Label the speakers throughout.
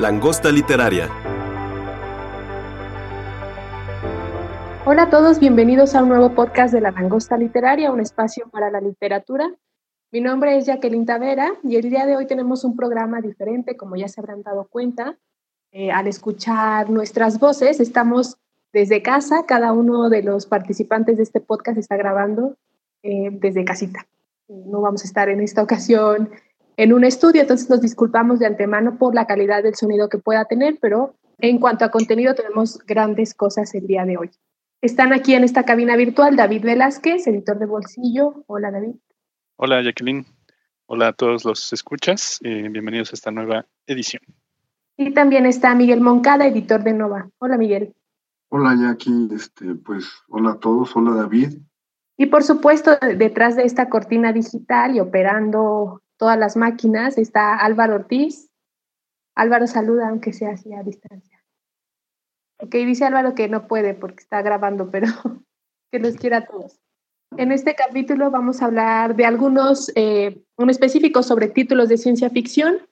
Speaker 1: Langosta Literaria.
Speaker 2: Hola a todos, bienvenidos a un nuevo podcast de La Langosta Literaria, un espacio para la literatura. Mi nombre es Jacqueline Tavera y el día de hoy tenemos un programa diferente, como ya se habrán dado cuenta. Eh, al escuchar nuestras voces, estamos desde casa, cada uno de los participantes de este podcast está grabando eh, desde casita. No vamos a estar en esta ocasión en un estudio, entonces nos disculpamos de antemano por la calidad del sonido que pueda tener, pero en cuanto a contenido tenemos grandes cosas el día de hoy. Están aquí en esta cabina virtual David Velázquez, editor de Bolsillo. Hola David.
Speaker 3: Hola Jacqueline. Hola a todos los escuchas. Eh, bienvenidos a esta nueva edición.
Speaker 2: Y también está Miguel Moncada, editor de Nova. Hola Miguel.
Speaker 4: Hola Jackie, este, pues hola a todos, hola David.
Speaker 2: Y por supuesto, detrás de esta cortina digital y operando todas las máquinas está Álvaro Ortiz. Álvaro saluda, aunque sea así a distancia. Ok, dice Álvaro que no puede porque está grabando, pero que los quiera a todos. En este capítulo vamos a hablar de algunos, eh, un específico sobre títulos de ciencia ficción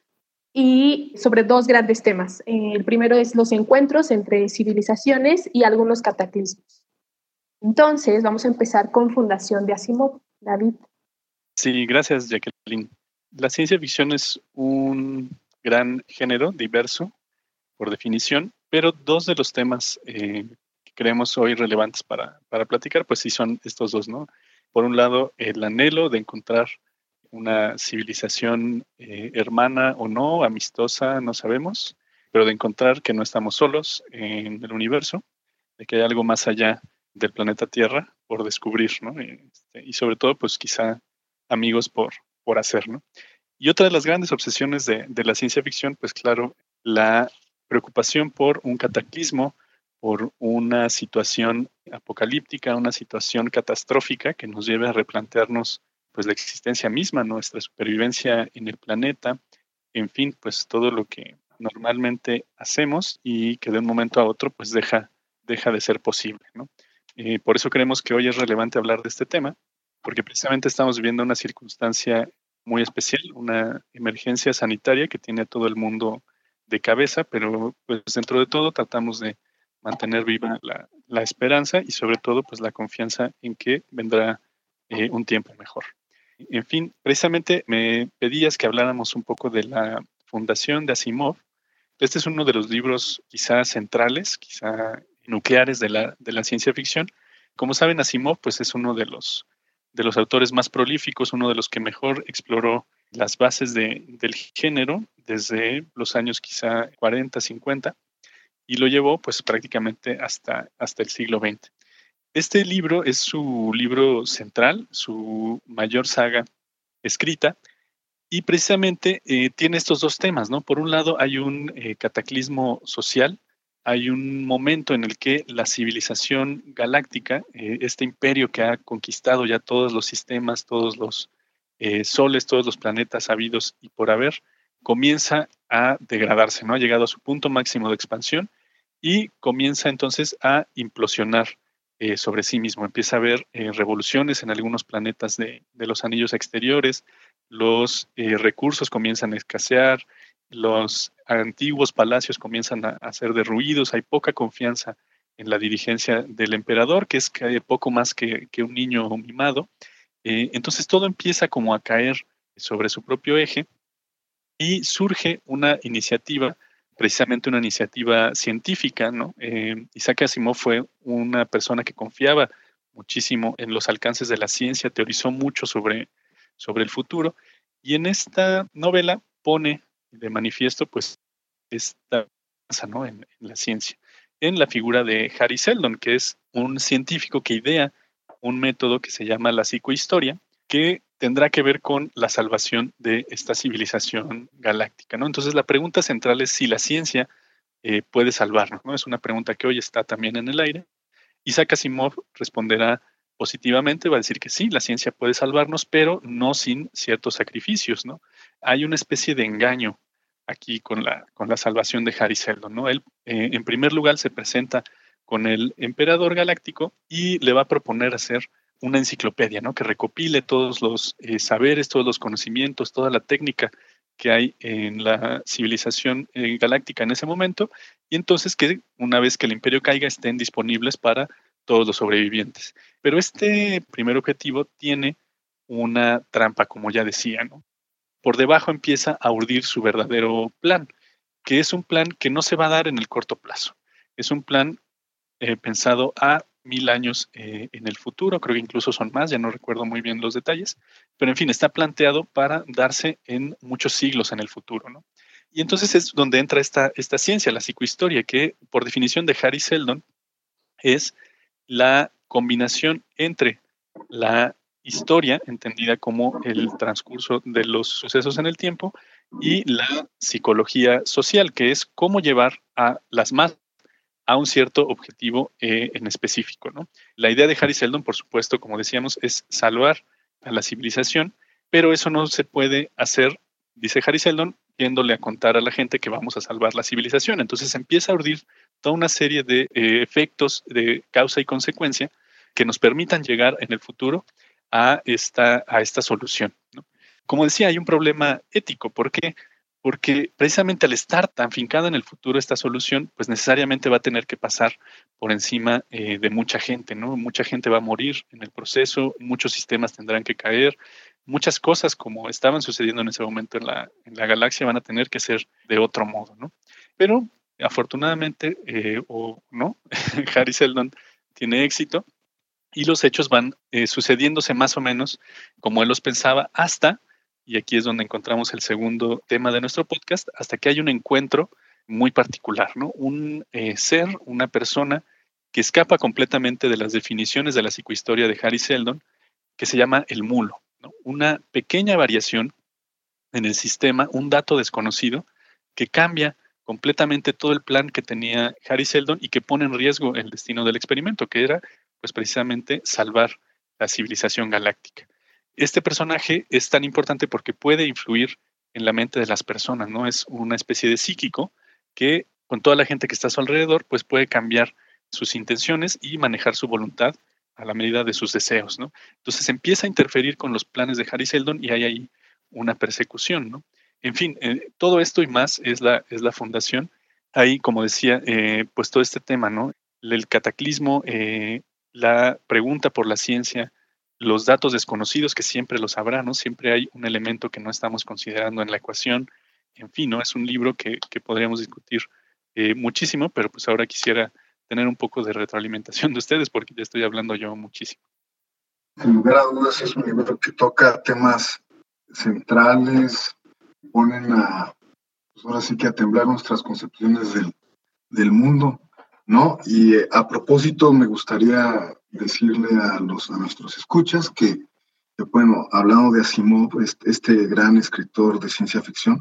Speaker 2: y sobre dos grandes temas. El primero es los encuentros entre civilizaciones y algunos cataclismos. Entonces, vamos a empezar con Fundación de Asimov. David.
Speaker 3: Sí, gracias, Jacqueline. La ciencia ficción es un gran género diverso, por definición, pero dos de los temas eh, que creemos hoy relevantes para, para platicar, pues sí son estos dos, ¿no? Por un lado, el anhelo de encontrar una civilización eh, hermana o no, amistosa, no sabemos, pero de encontrar que no estamos solos en el universo, de que hay algo más allá del planeta Tierra por descubrir, ¿no? Este, y sobre todo, pues quizá amigos por, por hacer, ¿no? Y otra de las grandes obsesiones de, la ciencia ficción, pues claro, la preocupación por un cataclismo, por una situación apocalíptica, una situación catastrófica que nos lleve a replantearnos pues la existencia misma, nuestra supervivencia en el planeta, en fin, pues todo lo que normalmente hacemos y que de un momento a otro pues deja, deja de ser posible. ¿no? Eh, por eso creemos que hoy es relevante hablar de este tema, porque precisamente estamos viviendo una circunstancia muy especial, una emergencia sanitaria que tiene a todo el mundo de cabeza, pero pues dentro de todo tratamos de mantener viva la, esperanza y sobre todo pues la confianza en que vendrá eh, un tiempo mejor. En fin, precisamente me pedías que habláramos un poco de la fundación de Asimov. Este es uno de los libros quizá centrales, quizá nucleares de la, de la ciencia ficción. Como saben, Asimov pues, es uno de los, de los autores más prolíficos, uno de los que mejor exploró las bases de, del género desde los años quizá 40, 50 y lo llevó pues prácticamente hasta, hasta el siglo XX. Este libro es su libro central, su mayor saga escrita, y precisamente eh, tiene estos dos temas, ¿no? Por un lado hay un eh, cataclismo social, hay un momento en el que la civilización galáctica, eh, este imperio que ha conquistado ya todos los sistemas, todos los soles, todos los planetas habidos y por haber, comienza a degradarse, ¿no? Ha llegado a su punto máximo de expansión y comienza entonces a implosionar eh, sobre sí mismo. Empieza a haber eh, revoluciones en algunos planetas de, los anillos exteriores, los eh, recursos comienzan a escasear, los antiguos palacios comienzan a, ser derruidos, hay poca confianza en la dirigencia del emperador, que es poco más que, que un niño mimado. entonces todo empieza como a caer sobre su propio eje y surge una iniciativa precisamente una iniciativa científica. Eh, Isaac Asimov fue una persona que confiaba muchísimo en los alcances de la ciencia, teorizó mucho sobre, sobre el futuro, y en esta novela pone de manifiesto, pues, esta ¿no? en, en la ciencia, en la figura de Harry Seldon, que es un científico que idea un método que se llama la psicohistoria, que tendrá que ver con la salvación de esta civilización galáctica, ¿no? Entonces la pregunta central es si la ciencia eh, puede salvarnos, ¿no? Es una pregunta que hoy está también en el aire. Isaac Asimov responderá positivamente, va a decir que sí, la ciencia puede salvarnos, pero no sin ciertos sacrificios, ¿no? Hay una especie de engaño aquí con la, con la salvación de Harry Seldon, ¿no? Él, eh, en primer lugar, se presenta con el emperador galáctico y le va a proponer hacer una enciclopedia, ¿no? Que recopile todos los eh, saberes, todos los conocimientos, toda la técnica que hay en la civilización eh, galáctica en ese momento, y entonces que una vez que el imperio caiga estén disponibles para todos los sobrevivientes. Pero este primer objetivo tiene una trampa, como ya decía, ¿no? Por debajo empieza a urdir su verdadero plan, que es un plan que no se va a dar en el corto plazo. Es un plan eh, pensado a mil años eh, en el futuro, creo que incluso son más, ya no recuerdo muy bien los detalles, pero en fin, está planteado para darse en muchos siglos en el futuro, ¿no? Y entonces es donde entra esta, esta ciencia, la psicohistoria, que por definición de Harry Seldon es la combinación entre la historia, entendida como el transcurso de los sucesos en el tiempo, y la psicología social, que es cómo llevar a las masas a un cierto objetivo eh, en específico. ¿no? La idea de Harry Seldon, por supuesto, como decíamos, es salvar a la civilización, pero eso no se puede hacer, dice Harry Seldon, yéndole a contar a la gente que vamos a salvar la civilización. Entonces empieza a urdir toda una serie de eh, efectos de causa y consecuencia que nos permitan llegar en el futuro a esta, a esta solución. Como decía, hay un problema ético. ¿Por qué? porque precisamente al estar tan fincada en el futuro esta solución, pues necesariamente va a tener que pasar por encima eh, de mucha gente, ¿no? Mucha gente va a morir en el proceso, muchos sistemas tendrán que caer, muchas cosas como estaban sucediendo en ese momento en la, en la galaxia van a tener que ser de otro modo. Pero afortunadamente, eh, o no, Harry Seldon tiene éxito y los hechos van eh, sucediéndose más o menos como él los pensaba hasta y aquí es donde encontramos el segundo tema de nuestro podcast, hasta que hay un encuentro muy particular, ¿no? Un eh, ser, una persona que escapa completamente de las definiciones de la psicohistoria de Harry Seldon, que se llama el mulo. Una pequeña variación en el sistema, un dato desconocido que cambia completamente todo el plan que tenía Harry Seldon y que pone en riesgo el destino del experimento, que era pues precisamente salvar la civilización galáctica este personaje es tan importante porque puede influir en la mente de las personas, ¿no? Es una especie de psíquico que con toda la gente que está a su alrededor, pues puede cambiar sus intenciones y manejar su voluntad a la medida de sus deseos, ¿no? Entonces empieza a interferir con los planes de Harry Seldon y hay ahí una persecución, ¿no? En fin, eh, todo esto y más es la, es la fundación. Ahí, como decía, eh, pues todo este tema, ¿no? El cataclismo, eh, la pregunta por la ciencia, los datos desconocidos, que siempre los habrá, ¿no? Siempre hay un elemento que no estamos considerando en la ecuación. En fin, ¿no? Es un libro que, podríamos discutir eh, muchísimo, pero pues ahora quisiera tener un poco de retroalimentación de ustedes porque ya estoy hablando yo muchísimo.
Speaker 4: Sin lugar a dudas es un libro que toca temas centrales, ponen a, pues ahora sí que a temblar nuestras concepciones del, del mundo, ¿no? Y eh, a propósito me gustaría decirle a, los, a nuestros escuchas que, bueno, hablando de Asimov, este, este, gran escritor de ciencia ficción,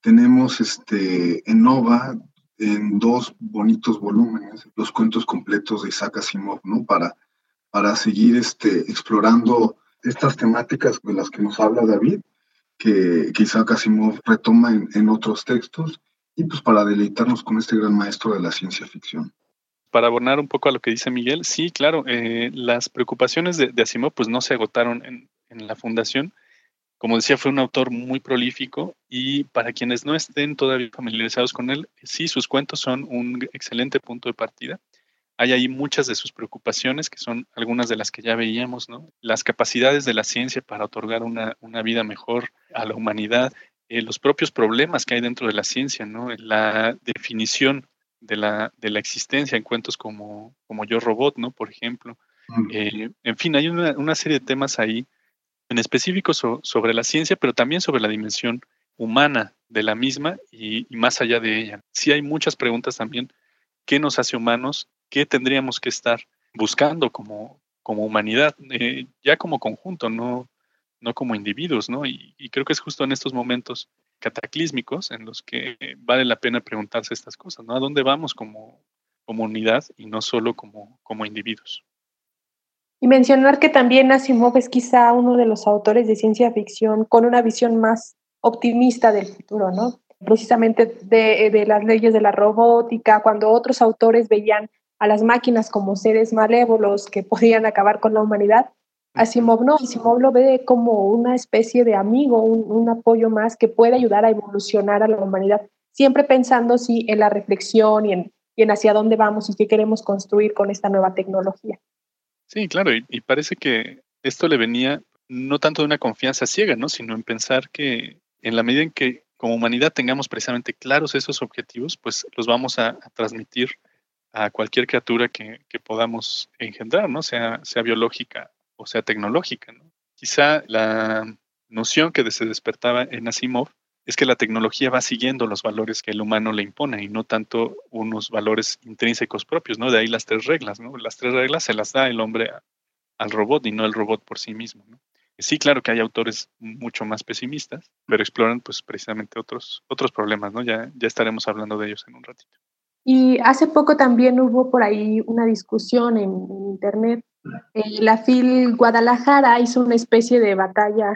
Speaker 4: tenemos este, en Nova, en dos bonitos volúmenes, los cuentos completos de Isaac Asimov, ¿no? Para, para seguir este, explorando estas temáticas de las que nos habla David, que, que Isaac Asimov retoma en, en otros textos, y pues para deleitarnos con este gran maestro de la ciencia ficción
Speaker 3: para abonar un poco a lo que dice Miguel, sí, claro, eh, las preocupaciones de, Asimov pues no se agotaron en, la fundación. Como decía, fue un autor muy prolífico y para quienes no estén todavía familiarizados con él, sí, sus cuentos son un excelente punto de partida. Hay ahí muchas de sus preocupaciones, que son algunas de las que ya veíamos, ¿no? Las capacidades de la ciencia para otorgar una, vida mejor a la humanidad, eh, los propios problemas que hay dentro de la ciencia, ¿no? La definición de la, de la existencia en cuentos como, como Yo Robot, ¿no? Por ejemplo. Eh, en fin, hay una, serie de temas ahí, en específico sobre la ciencia, pero también sobre la dimensión humana de la misma y, más allá de ella. Sí hay muchas preguntas también. ¿Qué nos hace humanos? ¿Qué tendríamos que estar buscando como, como humanidad? Eh, ya como conjunto, no, no como individuos, ¿no? Y, creo que es justo en estos momentos cataclísmicos en los que vale la pena preguntarse estas cosas, ¿no? ¿A dónde vamos como comunidad y no solo como, como individuos?
Speaker 2: Y mencionar que también Asimov es quizá uno de los autores de ciencia ficción con una visión más optimista del futuro, ¿no? Precisamente de, de las leyes de la robótica, cuando otros autores veían a las máquinas como seres malévolos que podían acabar con la humanidad, Asimov no, Asimov lo ve como una especie de amigo, un, apoyo más que puede ayudar a evolucionar a la humanidad, siempre pensando sí en la reflexión y en, y en hacia dónde vamos y qué queremos construir con esta nueva tecnología.
Speaker 3: Sí, claro, y, parece que esto le venía no tanto de una confianza ciega, ¿no? Sino en pensar que en la medida en que como humanidad tengamos precisamente claros esos objetivos, pues los vamos a, transmitir a cualquier criatura que, podamos engendrar, ¿no? Sea, sea biológica o sea tecnológica, ¿no? Quizá la noción que se despertaba en Asimov es que la tecnología va siguiendo los valores que el humano le impone y no tanto unos valores intrínsecos propios, ¿no? De ahí las tres reglas, ¿no? Las tres reglas se las da el hombre al robot y no el robot por sí mismo. Sí, claro que hay autores mucho más pesimistas, pero exploran pues precisamente otros, otros problemas, ¿no? Ya, ya estaremos hablando de ellos en un ratito.
Speaker 2: Y hace poco también hubo por ahí una discusión en, internet. Eh, la FIL Guadalajara hizo una especie de batalla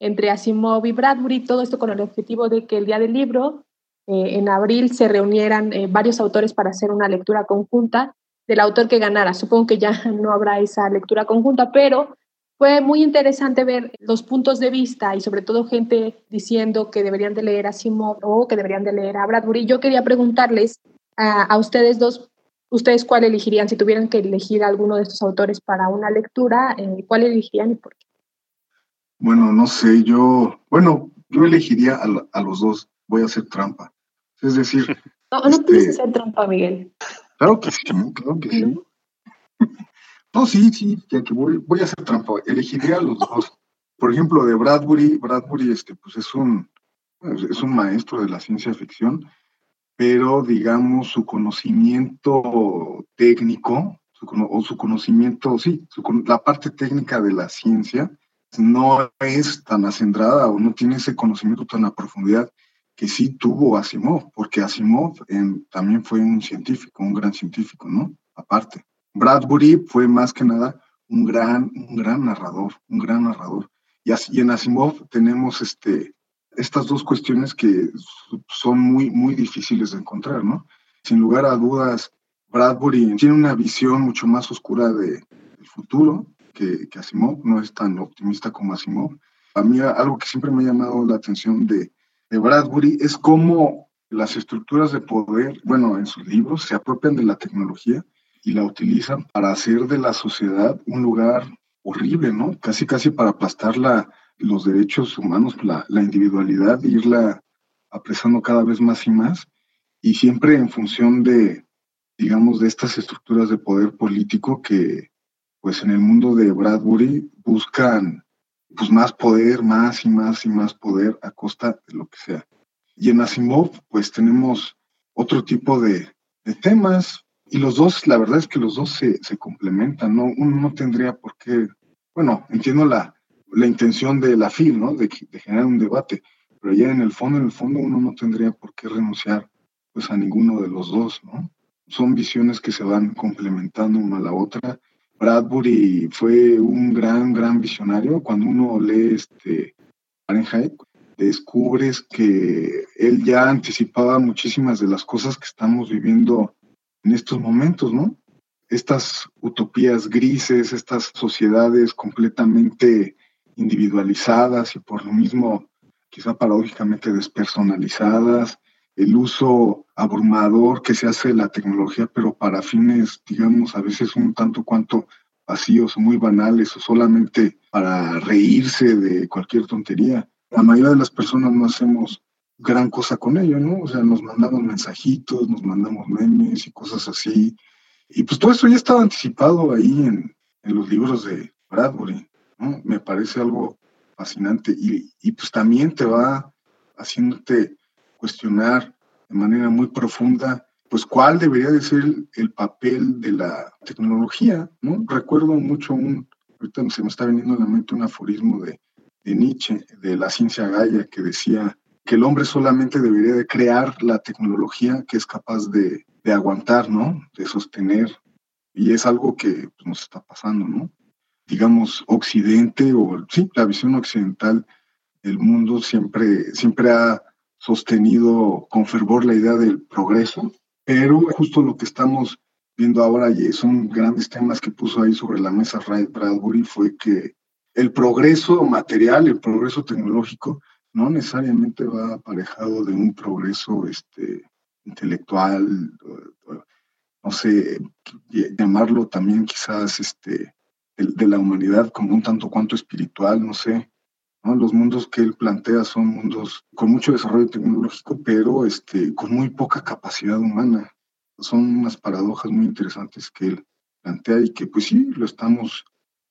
Speaker 2: entre Asimov y Bradbury, todo esto con el objetivo de que el día del libro, eh, en abril, se reunieran eh, varios autores para hacer una lectura conjunta del autor que ganara. Supongo que ya no habrá esa lectura conjunta, pero fue muy interesante ver los puntos de vista y sobre todo gente diciendo que deberían de leer a Asimov o que deberían de leer a Bradbury. Yo quería preguntarles a, ustedes dos, ¿ustedes cuál elegirían? Si tuvieran que elegir alguno de estos autores para una lectura, eh, ¿cuál elegirían y por qué?
Speaker 4: Bueno, no sé, yo, bueno, yo elegiría a, los dos, voy a hacer trampa. Es decir...
Speaker 2: No, no puedes este, hacer trampa, Miguel.
Speaker 4: Claro que sí, claro que sí. No, sí, sí, ya que voy, voy a hacer trampa, elegiría a los dos. Por ejemplo, de Bradbury, Bradbury, este, pues es un, es un maestro de la ciencia ficción, pero digamos su conocimiento técnico, o su conocimiento, sí, la parte técnica de la ciencia, no es tan acendrada o no tiene ese conocimiento tan a profundidad que sí tuvo Asimov, porque Asimov también fue un científico, un gran científico, ¿no? Aparte. Bradbury fue más que nada un gran, un gran narrador, un gran narrador. Y, en Asimov tenemos este, estas dos cuestiones que son muy, muy difíciles de encontrar, ¿no? Sin lugar a dudas, Bradbury tiene una visión mucho más oscura de, del futuro, que, Asimov, no es tan optimista como Asimov. A mí algo que siempre me ha llamado la atención de, de Bradbury es cómo las estructuras de poder, bueno, en sus libros se apropian de la tecnología y la utilizan para hacer de la sociedad un lugar horrible, ¿no? Casi, casi para aplastar la, los derechos humanos, la, la individualidad, irla apresando cada vez más y más, y siempre en función de, digamos, de estas estructuras de poder político que, pues en el mundo de Bradbury buscan pues más poder, más y más y más poder a costa de lo que sea. Y en Asimov pues tenemos otro tipo de, temas y los dos, la verdad es que los dos se, complementan, ¿no? Uno no tendría por qué, bueno, entiendo la, la intención de la FIL, ¿no? De, de, generar un debate, pero ya en el fondo, en el fondo uno no tendría por qué renunciar pues a ninguno de los dos, ¿no? Son visiones que se van complementando una a la otra Bradbury fue un gran, gran visionario. Cuando uno lee este Fahrenheit, descubres que él ya anticipaba muchísimas de las cosas que estamos viviendo en estos momentos, ¿no? Estas utopías grises, estas sociedades completamente individualizadas y por lo mismo quizá paradójicamente despersonalizadas, el uso abrumador que se hace de la tecnología, pero para fines, digamos, a veces un tanto cuanto vacíos muy banales o solamente para reírse de cualquier tontería. La mayoría de las personas no hacemos gran cosa con ello, ¿no? O sea, nos mandamos mensajitos, nos mandamos memes y cosas así. Y pues todo eso ya estaba anticipado ahí en, en los libros de Bradbury, Me parece algo fascinante y, y pues también te va haciéndote cuestionar de manera muy profunda, pues cuál debería de ser el, papel de la tecnología, ¿no? Recuerdo mucho un, ahorita se me está viniendo a la mente un aforismo de de Nietzsche, de la ciencia Gaia, que decía que el hombre solamente debería de crear la tecnología que es capaz de, de aguantar, ¿no? De sostener. Y es algo que pues, nos está pasando, ¿no? Digamos, Occidente o sí, la visión occidental del mundo siempre, siempre ha sostenido con fervor la idea del progreso, pero justo lo que estamos viendo ahora, y son grandes temas que puso ahí sobre la mesa Bradbury, fue que el progreso material, el progreso tecnológico, no necesariamente va aparejado de un progreso este, intelectual, no sé, llamarlo también quizás este, de, la humanidad como un tanto cuanto espiritual, no sé. Los mundos que él plantea son mundos con mucho desarrollo tecnológico, pero este, con muy poca capacidad humana. Son unas paradojas muy interesantes que él plantea y que pues sí, lo estamos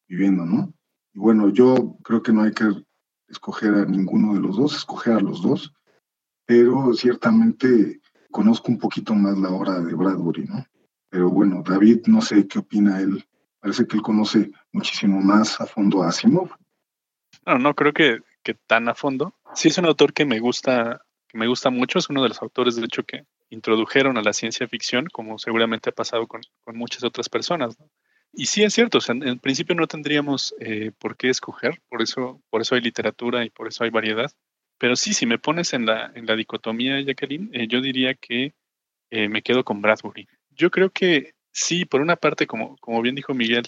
Speaker 4: viviendo, ¿no? Y bueno, yo creo que no hay que escoger a ninguno de los dos, escoger a los dos, pero ciertamente conozco un poquito más la obra de Bradbury, ¿no? Pero bueno, David, no sé qué opina él. Parece que él conoce muchísimo más a fondo a Asimov.
Speaker 3: No, no creo que, que tan a fondo. Sí es un autor que me gusta, que me gusta mucho. Es uno de los autores, de hecho, que introdujeron a la ciencia ficción, como seguramente ha pasado con, con muchas otras personas. Y sí es cierto, en, principio no tendríamos eh, por qué escoger, por eso, por eso hay literatura y por eso hay variedad. Pero sí, si me pones en la, en la dicotomía, Jacqueline, eh, yo diría que eh, me quedo con Bradbury. Yo creo que sí, por una parte, como, como bien dijo Miguel,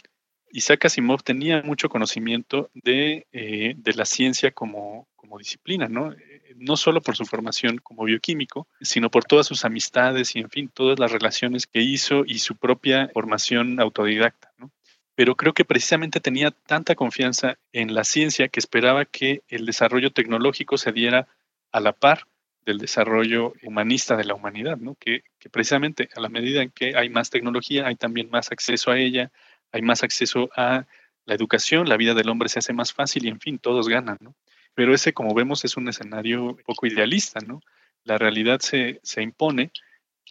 Speaker 3: Isaac Asimov tenía mucho conocimiento de, eh, de la ciencia como, como disciplina, ¿no? no solo por su formación como bioquímico, sino por todas sus amistades y, en fin, todas las relaciones que hizo y su propia formación autodidacta, ¿no? pero creo que precisamente tenía tanta confianza en la ciencia que esperaba que el desarrollo tecnológico se diera a la par del desarrollo humanista de la humanidad, ¿no? que, precisamente a la medida en que hay más tecnología, hay también más acceso a ella, hay más acceso a la educación, la vida del hombre se hace más fácil y en fin, todos ganan. ¿no? Pero ese, como vemos, es un escenario poco idealista. ¿no? La realidad se, se impone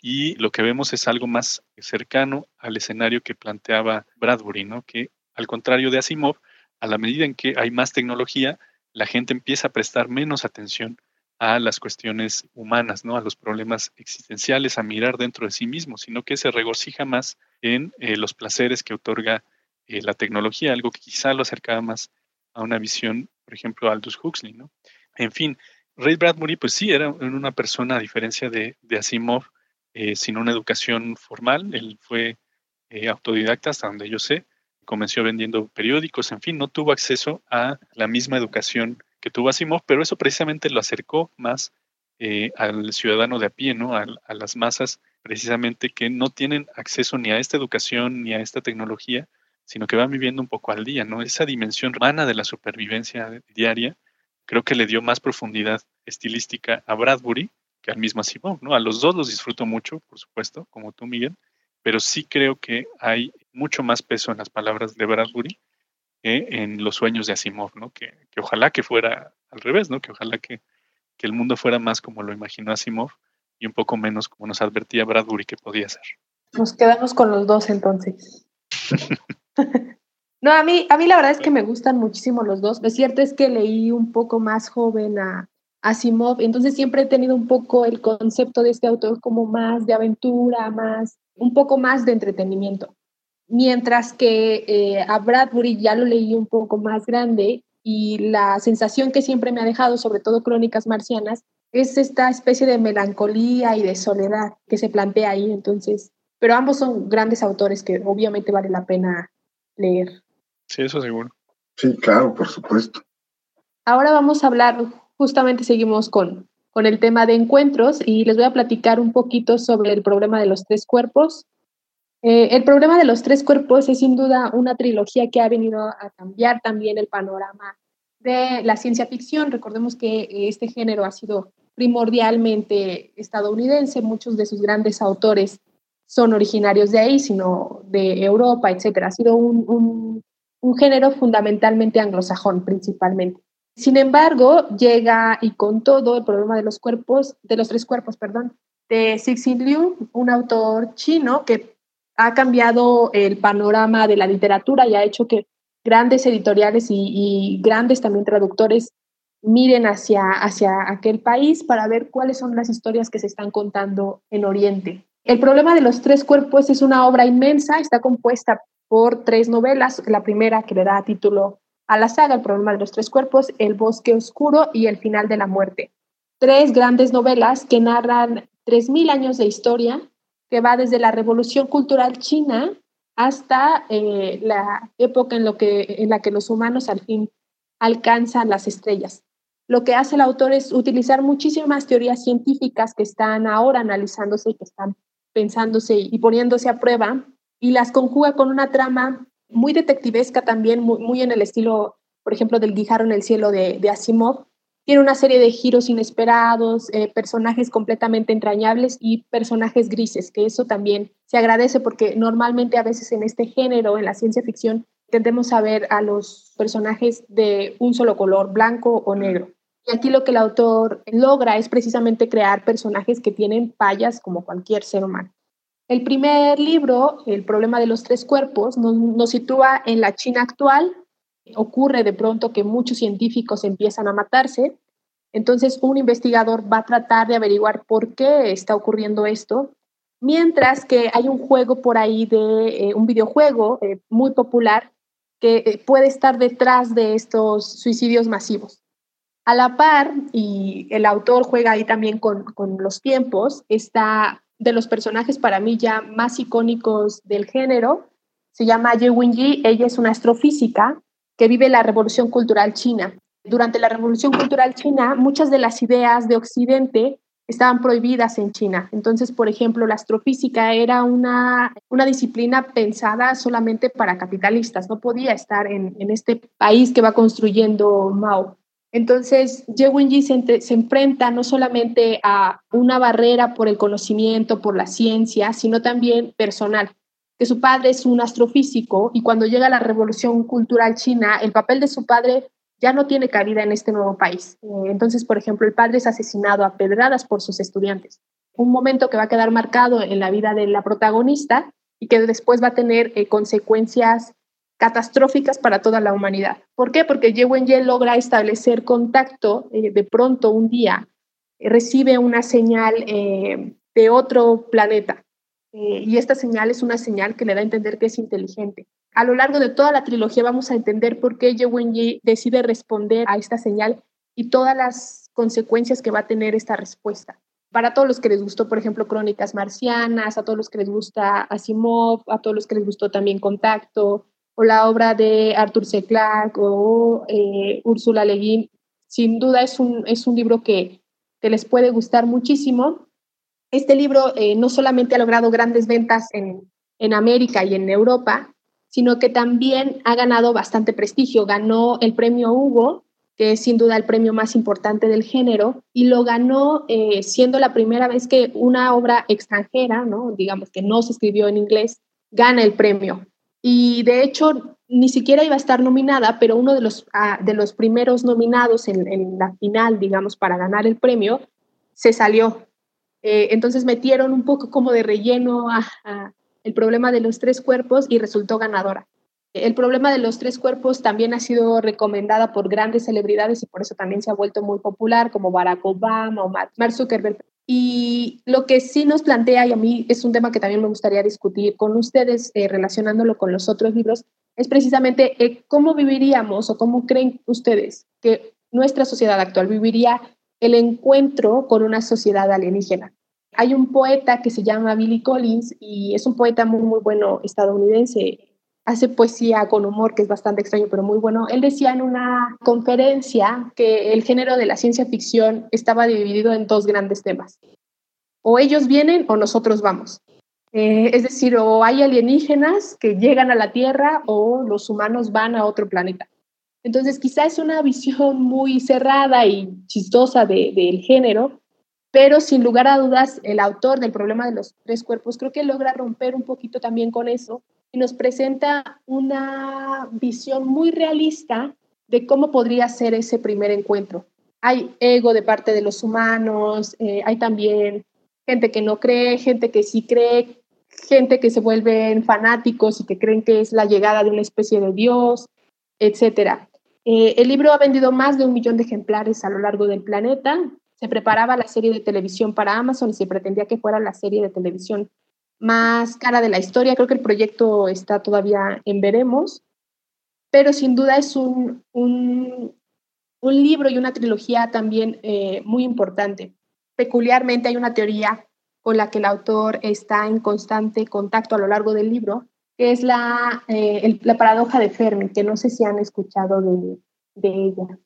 Speaker 3: y lo que vemos es algo más cercano al escenario que planteaba Bradbury, ¿no? que al contrario de Asimov, a la medida en que hay más tecnología, la gente empieza a prestar menos atención a las cuestiones humanas, ¿no? a los problemas existenciales, a mirar dentro de sí mismo, sino que se regocija más en eh, los placeres que otorga eh, la tecnología, algo que quizá lo acercaba más a una visión, por ejemplo, Aldous Huxley. ¿no? En fin, Ray Bradbury, pues sí, era una persona, a diferencia de, Asimov, eh, sin una educación formal. Él fue eh, autodidacta hasta donde yo sé, comenzó vendiendo periódicos, en fin, no tuvo acceso a la misma educación que tuvo Asimov, pero eso precisamente lo acercó más eh, al ciudadano de a pie, ¿no? A, las masas precisamente que no tienen acceso ni a esta educación ni a esta tecnología, sino que van viviendo un poco al día, ¿no? Esa dimensión humana de la supervivencia diaria creo que le dio más profundidad estilística a Bradbury que al mismo Asimov, ¿no? A los dos los disfruto mucho, por supuesto, como tú, Miguel, pero sí creo que hay mucho más peso en las palabras de Bradbury que en los sueños de Asimov, ¿no? Que, ojalá que fuera al revés, ¿no? Que ojalá que, que, el mundo fuera más como lo imaginó Asimov y un poco menos como nos advertía Bradbury que podía ser.
Speaker 2: Nos quedamos con los dos entonces. no, a mí, a mí la verdad es que me gustan muchísimo los dos. Lo cierto es que leí un poco más joven a, Asimov, entonces siempre he tenido un poco el concepto de este autor como más de aventura, más, un poco más de entretenimiento. Mientras que eh, a Bradbury ya lo leí un poco más grande y la sensación que siempre me ha dejado, sobre todo Crónicas Marcianas, es esta especie de melancolía y de soledad que se plantea ahí. Entonces, pero ambos son grandes autores que obviamente vale la pena leer.
Speaker 3: Sí, eso seguro.
Speaker 4: Sí, claro, por supuesto.
Speaker 2: Ahora vamos a hablar justamente seguimos con, con el tema de encuentros y les voy a platicar un poquito sobre el problema de los tres cuerpos. Eh, el problema de los tres cuerpos es sin duda una trilogía que ha venido a cambiar también el panorama de la ciencia ficción. Recordemos que este género ha sido primordialmente estadounidense, muchos de sus grandes autores son originarios de ahí, sino de Europa, etc. Ha sido un, un, un género fundamentalmente anglosajón, principalmente. Sin embargo, llega y con todo el problema de los cuerpos, de los tres cuerpos, perdón, de Cixin Liu, un autor chino que ha cambiado el panorama de la literatura y ha hecho que grandes editoriales y, grandes también traductores miren hacia, hacia aquel país para ver cuáles son las historias que se están contando en Oriente. El problema de los tres cuerpos es una obra inmensa, está compuesta por tres novelas. La primera que le da título a la saga, El problema de los tres cuerpos, El bosque oscuro y El final de la muerte. Tres grandes novelas que narran 3.000 años de historia, que va desde la revolución cultural china hasta eh, la época en, lo que, en la que los humanos al fin alcanzan las estrellas. Lo que hace el autor es utilizar muchísimas teorías científicas que están ahora analizándose y que están pensándose y poniéndose a prueba y las conjuga con una trama muy detectivesca también, muy, en el estilo, por ejemplo, del Guijarro en el cielo de, de Asimov. Tiene una serie de giros inesperados, eh, personajes completamente entrañables y personajes grises, que eso también se agradece porque normalmente a veces en este género, en la ciencia ficción, tendemos a ver a los personajes de un solo color, blanco o negro. Y aquí lo que el autor logra es precisamente crear personajes que tienen fallas como cualquier ser humano. El primer libro, El problema de los tres cuerpos, nos, sitúa en la China actual. Ocurre de pronto que muchos científicos empiezan a matarse. Entonces, un investigador va a tratar de averiguar por qué está ocurriendo esto, mientras que hay un juego por ahí de eh, un videojuego eh, muy popular que eh, puede estar detrás de estos suicidios masivos. A la par, y el autor juega ahí también con, con los tiempos, está de los personajes para mí ya más icónicos del género. Se llama Ye Wenji, ella es una astrofísica que vive la revolución cultural china. Durante la revolución cultural china, muchas de las ideas de Occidente estaban prohibidas en China. Entonces, por ejemplo, la astrofísica era una, una disciplina pensada solamente para capitalistas, no podía estar en, en este país que va construyendo Mao. Entonces, Ye Wenji se, se, enfrenta no solamente a una barrera por el conocimiento, por la ciencia, sino también personal, que su padre es un astrofísico y cuando llega la revolución cultural china, el papel de su padre ya no tiene cabida en este nuevo país. Eh, entonces, por ejemplo, el padre es asesinado a pedradas por sus estudiantes. Un momento que va a quedar marcado en la vida de la protagonista y que después va a tener eh, consecuencias catastróficas para toda la humanidad. ¿Por qué? Porque Ye Wenye logra establecer contacto eh, de pronto un día, recibe una señal de otro planeta y esta señal es una señal que le da a entender que es inteligente. A lo largo de toda la trilogía vamos a entender por qué Ye Wenye decide responder a esta señal y todas las consecuencias que va a tener esta respuesta. Para todos los que les gustó, por ejemplo, Crónicas Marcianas, a todos los que les gusta Asimov, a todos los que les gustó también Contacto, o la obra de Arthur C. Clarke o eh, Úrsula Le Guin, sin duda es un, es un libro que, que les puede gustar muchísimo. Este libro eh, no solamente ha logrado grandes ventas en, en América y en Europa, sino que también ha ganado bastante prestigio. Ganó el premio Hugo, que es sin duda el premio más importante del género, y lo ganó eh, siendo la primera vez que una obra extranjera, ¿no? digamos que no se escribió en inglés, gana el premio. Y de hecho, ni siquiera iba a estar nominada, pero uno de los, ah, de los primeros nominados en, la final, digamos, para ganar el premio, se salió. Eh, entonces metieron un poco como de relleno a, el problema de los tres cuerpos y resultó ganadora. El problema de los tres cuerpos también ha sido recomendada por grandes celebridades y por eso también se ha vuelto muy popular, como Barack Obama o Mark Zuckerberg. Y lo que sí nos plantea, y a mí es un tema que también me gustaría discutir con ustedes, eh, relacionándolo con los otros libros, es precisamente eh, cómo viviríamos o cómo creen ustedes que nuestra sociedad actual viviría el encuentro con una sociedad alienígena. Hay un poeta que se llama Billy Collins y es un poeta muy, muy bueno estadounidense hace poesía con humor, que es bastante extraño, pero muy bueno. Él decía en una conferencia que el género de la ciencia ficción estaba dividido en dos grandes temas. O ellos vienen o nosotros vamos. Eh, es decir, o hay alienígenas que llegan a la Tierra o los humanos van a otro planeta. Entonces, quizá es una visión muy cerrada y chistosa del género, pero sin lugar a dudas, el autor del problema de los tres cuerpos creo que logra romper un poquito también con eso y nos presenta una visión muy realista de cómo podría ser ese primer encuentro. Hay ego de parte de los humanos, eh, hay también gente que no cree, gente que sí cree, gente que se vuelven fanáticos y que creen que es la llegada de una especie de Dios. etc. Eh, el libro ha vendido más de un millón de ejemplares a lo largo del planeta. Se preparaba la serie de televisión para Amazon y se pretendía que fuera la serie de televisión más cara de la historia. Creo que el proyecto está todavía en veremos, pero sin duda es un, un, libro y una trilogía también eh, muy importante. Peculiarmente hay una teoría con la que el autor está en constante contacto a lo largo del libro, que es la, eh, la paradoja de Fermi, que no sé si han escuchado de, de ella.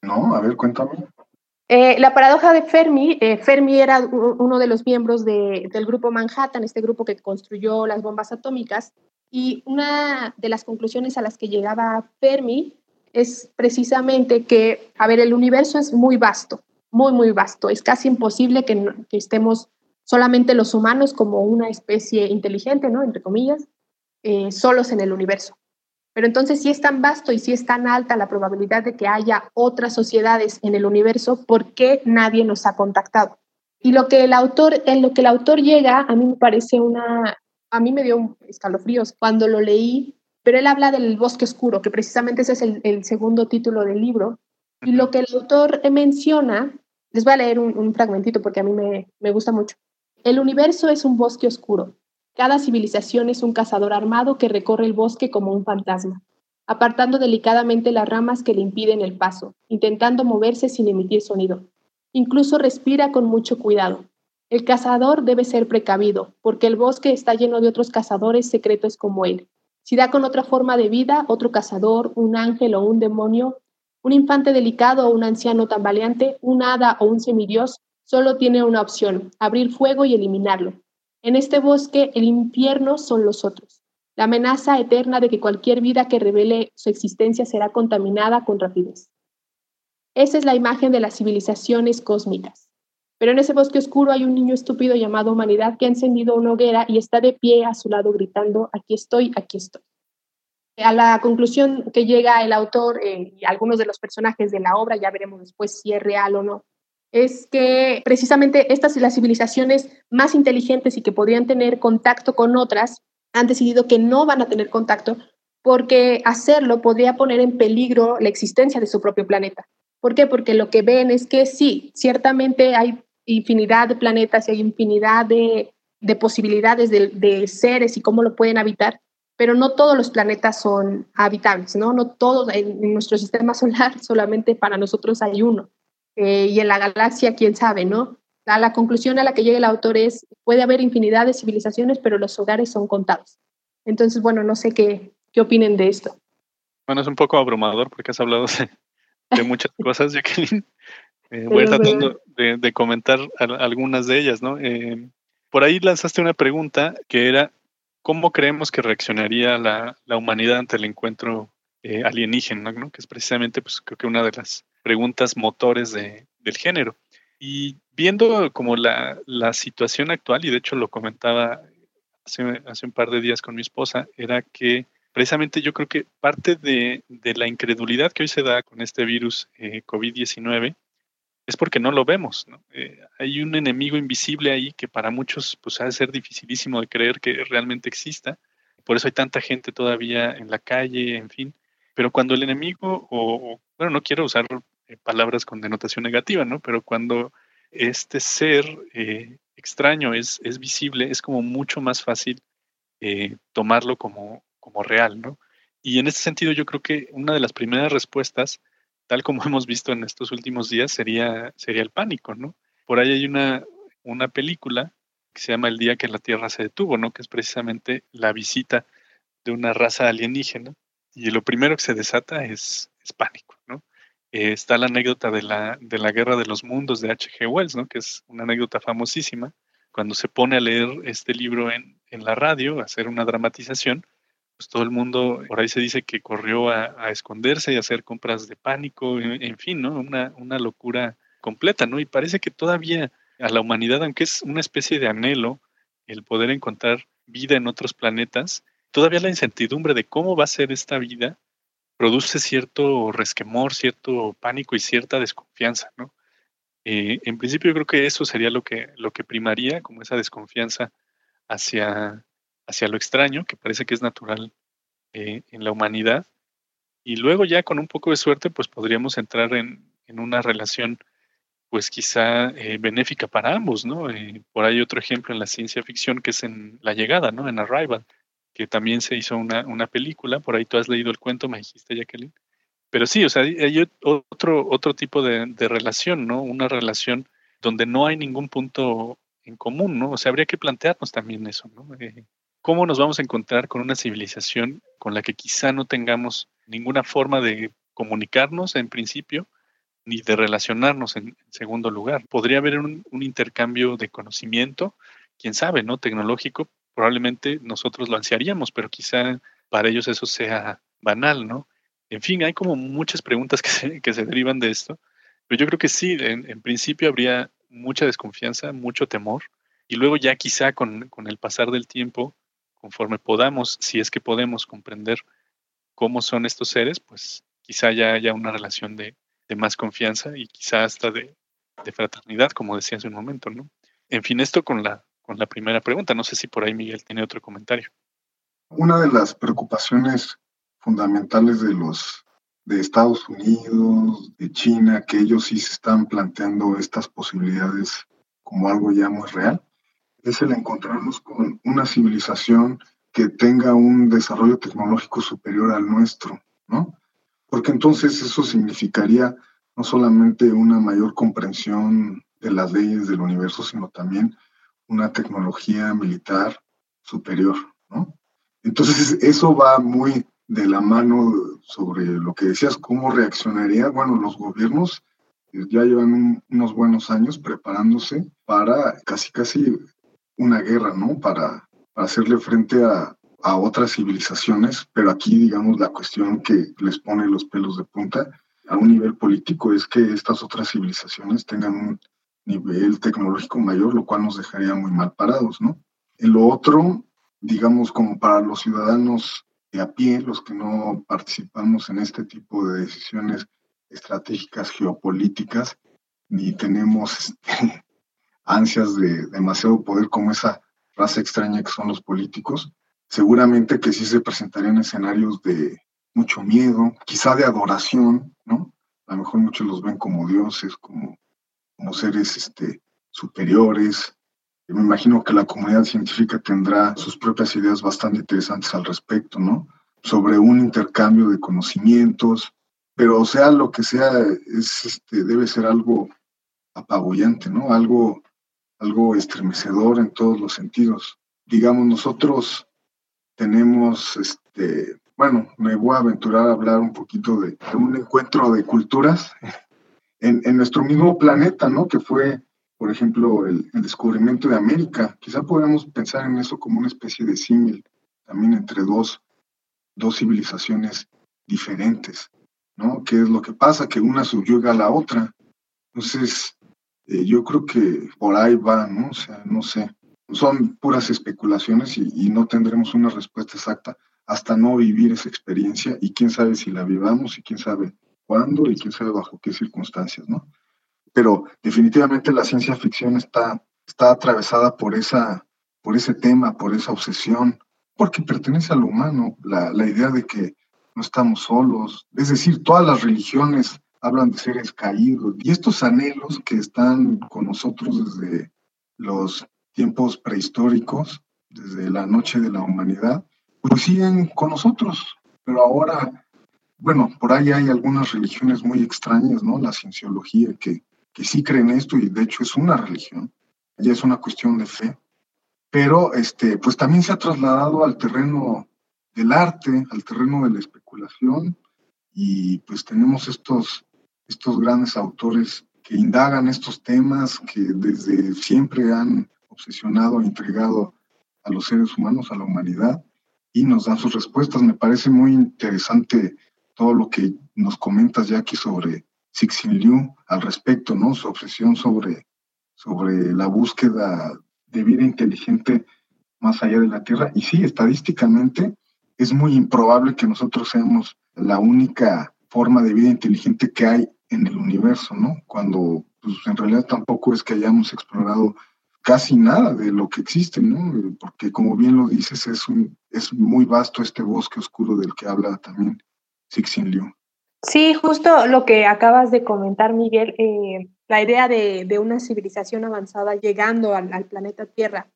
Speaker 4: No, a ver, cuéntame.
Speaker 2: Eh, la paradoja de Fermi, eh, Fermi era uno de los miembros de, del grupo Manhattan, este grupo que construyó las bombas atómicas, y una de las conclusiones a las que llegaba Fermi es precisamente que, a ver, el universo es muy vasto, muy, muy vasto. Es casi imposible que, que estemos solamente los humanos como una especie inteligente, ¿no? Entre comillas, eh, solos en el universo. Pero entonces, si es tan vasto y si es tan alta la probabilidad de que haya otras sociedades en el universo, ¿por qué nadie nos ha contactado? Y lo que el autor, en lo que el autor llega, a mí me parece una, a mí me dio escalofríos cuando lo leí, pero él habla del bosque oscuro, que precisamente ese es el, segundo título del libro. Y lo que el autor menciona, les voy a leer un, un fragmentito porque a mí me, me gusta mucho. El universo es un bosque oscuro, cada civilización es un cazador armado que recorre el bosque como un fantasma, apartando delicadamente las ramas que le impiden el paso, intentando moverse sin emitir sonido. Incluso respira con mucho cuidado. El cazador debe ser precavido, porque el bosque está lleno de otros cazadores secretos como él. Si da con otra forma de vida, otro cazador, un ángel o un demonio, un infante delicado o un anciano tambaleante, un hada o un semidios, solo tiene una opción, abrir fuego y eliminarlo. En este bosque el infierno son los otros, la amenaza eterna de que cualquier vida que revele su existencia será contaminada con rapidez. Esa es la imagen de las civilizaciones cósmicas. Pero en ese bosque oscuro hay un niño estúpido llamado humanidad que ha encendido una hoguera y está de pie a su lado gritando, aquí estoy, aquí estoy. A la conclusión que llega el autor eh, y algunos de los personajes de la obra, ya veremos después si es real o no, es que precisamente estas las civilizaciones más inteligentes y que podrían tener contacto con otras han decidido que no van a tener contacto porque hacerlo podría poner en peligro la existencia de su propio planeta. ¿Por qué? Porque lo que ven es que sí, ciertamente hay infinidad de planetas y hay infinidad de, posibilidades de, seres y cómo lo pueden habitar, pero no todos los planetas son habitables, ¿no? No todos, en nuestro sistema solar solamente para nosotros hay uno. Eh, y en la galaxia, quién sabe, ¿no? La, la conclusión a la que llega el autor es, puede haber infinidad de civilizaciones, pero los hogares son contados. Entonces, bueno, no sé qué, qué opinen de esto.
Speaker 3: Bueno, es un poco abrumador porque has hablado de, muchas cosas, Jacqueline. Eh, voy tratando de, de, comentar algunas de ellas, ¿no? Eh, por ahí lanzaste una pregunta que era, ¿cómo creemos que reaccionaría la, la humanidad ante el encuentro alienígena, ¿no? Que es precisamente, pues, creo que una de las preguntas motores de, del género. Y viendo como la, la, situación actual, y de hecho lo comentaba hace, hace, un par de días con mi esposa, era que precisamente yo creo que parte de, de la incredulidad que hoy se da con este virus eh, COVID-19 es porque no lo vemos. ¿no? Eh, hay un enemigo invisible ahí que para muchos pues ha de ser dificilísimo de creer que realmente exista. Por eso hay tanta gente todavía en la calle, en fin. Pero cuando el enemigo, o bueno, no quiero usar palabras con denotación negativa, ¿no? Pero cuando este ser eh, extraño es, es, visible, es como mucho más fácil eh, tomarlo como, como real, ¿no? Y en este sentido yo creo que una de las primeras respuestas, tal como hemos visto en estos últimos días, sería, sería el pánico, ¿no? Por ahí hay una, una película que se llama El día que la Tierra se detuvo, ¿no? Que es precisamente la visita de una raza alienígena y lo primero que se desata es, es pánico. Eh, está la anécdota de la, de la Guerra de los Mundos de H.G. Wells, ¿no? que es una anécdota famosísima. Cuando se pone a leer este libro en, en la radio, a hacer una dramatización, pues todo el mundo, por ahí se dice que corrió a, esconderse y a hacer compras de pánico, en, fin, ¿no? Una, una locura completa, ¿no? Y parece que todavía a la humanidad, aunque es una especie de anhelo el poder encontrar vida en otros planetas, todavía la incertidumbre de cómo va a ser esta vida produce cierto resquemor, cierto pánico y cierta desconfianza, ¿no? Eh, en principio yo creo que eso sería lo que, lo que primaría, como esa desconfianza hacia, hacia lo extraño, que parece que es natural eh, en la humanidad. Y luego ya con un poco de suerte, pues podríamos entrar en, en una relación pues quizá eh, benéfica para ambos, ¿no? Por ahí otro ejemplo en la ciencia ficción que es en La Llegada, ¿no? En Arrival, que también se hizo una, una película, por ahí tú has leído el cuento, me dijiste, Jacqueline. Pero sí, o sea, hay otro, otro tipo de, de relación, ¿no? Una relación donde no hay ningún punto en común, ¿no? O sea, habría que plantearnos también eso, ¿no? Eh, ¿Cómo nos vamos a encontrar con una civilización con la que quizá no tengamos ninguna forma de comunicarnos en principio, ni de relacionarnos en, segundo lugar? Podría haber un, intercambio de conocimiento, quién sabe, ¿no? Tecnológico, probablemente nosotros lo ansiaríamos, pero quizá para ellos eso sea banal, ¿no? En fin, hay como muchas preguntas que se, que se derivan de esto, pero yo creo que sí, en principio habría mucha desconfianza, mucho temor, y luego ya quizá con, el pasar del tiempo, conforme podamos, si es que podemos comprender cómo son estos seres, pues quizá ya haya una relación de, más confianza y quizá hasta de, fraternidad, como decía hace un momento, ¿no? En fin, esto con la, con la primera pregunta. No sé si por ahí Miguel tiene otro comentario.
Speaker 4: Una de las preocupaciones fundamentales de los de Estados Unidos, de China, que ellos sí se están planteando estas posibilidades como algo ya muy real, es el encontrarnos con una civilización que tenga un desarrollo tecnológico superior al nuestro, ¿no? Porque entonces eso significaría no solamente una mayor comprensión de las leyes del universo, sino también una tecnología militar superior. Entonces eso va muy de la mano sobre lo que decías, cómo reaccionaría, bueno, los gobiernos ya llevan unos buenos años preparándose para casi casi una guerra, ¿no? Para, hacerle frente a, a, otras civilizaciones, pero aquí, digamos, la cuestión que les pone los pelos de punta a un nivel político es que estas otras civilizaciones tengan un nivel tecnológico mayor, lo cual nos dejaría muy mal parados, ¿no? En lo otro, digamos, como para los ciudadanos a pie, los que no participamos en este tipo de decisiones estratégicas geopolíticas, ni tenemos este, ansias de demasiado poder como esa raza extraña que son los políticos, seguramente que sí se presentarían escenarios de mucho miedo, quizá de adoración, ¿no? A lo mejor muchos los ven como dioses, como, como seres este, superiores, me imagino que la comunidad científica tendrá sus propias ideas bastante interesantes al respecto, ¿no? Sobre un intercambio de conocimientos, pero sea lo que sea, es, este, debe ser algo apabullante, ¿no? Algo, estremecedor en todos los sentidos. Digamos, nosotros tenemos, este, bueno, me voy a aventurar a hablar un poquito de, un encuentro de culturas en, en nuestro mismo planeta, ¿no? Que fue por ejemplo, el, descubrimiento de América. Quizá podríamos pensar en eso como una especie de símil, también entre dos, dos civilizaciones diferentes, ¿no? ¿Qué es lo que pasa? Que una subyuga a la otra. Entonces, eh, yo creo que por ahí va, ¿no? O sea, no sé. Son puras especulaciones y, y no tendremos una respuesta exacta hasta no vivir esa experiencia y quién sabe si la vivamos y quién sabe cuándo y quién sabe bajo qué circunstancias, ¿no? pero definitivamente la ciencia ficción está, está atravesada por, esa, por ese tema, por esa obsesión, porque pertenece al humano, la, la idea de que no estamos solos, es decir, todas las religiones hablan de seres caídos y estos anhelos que están con nosotros desde los tiempos prehistóricos, desde la noche de la humanidad, pues siguen con nosotros, pero ahora, bueno, por ahí hay algunas religiones muy extrañas, ¿no? La cienciología que que sí creen esto y de hecho es una religión, ya es una cuestión de fe, pero este, pues también se ha trasladado al terreno del arte, al terreno de la especulación y pues tenemos estos, estos grandes autores que indagan estos temas que desde siempre han obsesionado intrigado a los seres humanos, a la humanidad, y nos dan sus respuestas. Me parece muy interesante todo lo que nos comentas, Jackie, sobre Cixin Liu al respecto, ¿no? Su obsesión sobre, sobre la búsqueda de vida inteligente más allá de la Tierra. Y sí, estadísticamente es muy improbable que nosotros seamos la única forma de vida inteligente que hay en el universo, ¿no? Cuando pues, en realidad tampoco es que hayamos explorado casi nada de lo que existe, ¿no? Porque como bien lo dices, es, un, es muy vasto este bosque oscuro del que habla también
Speaker 2: Sí, justo lo que acabas de comentar, Miguel, eh, la idea de, una civilización avanzada llegando al, al, planeta Tierra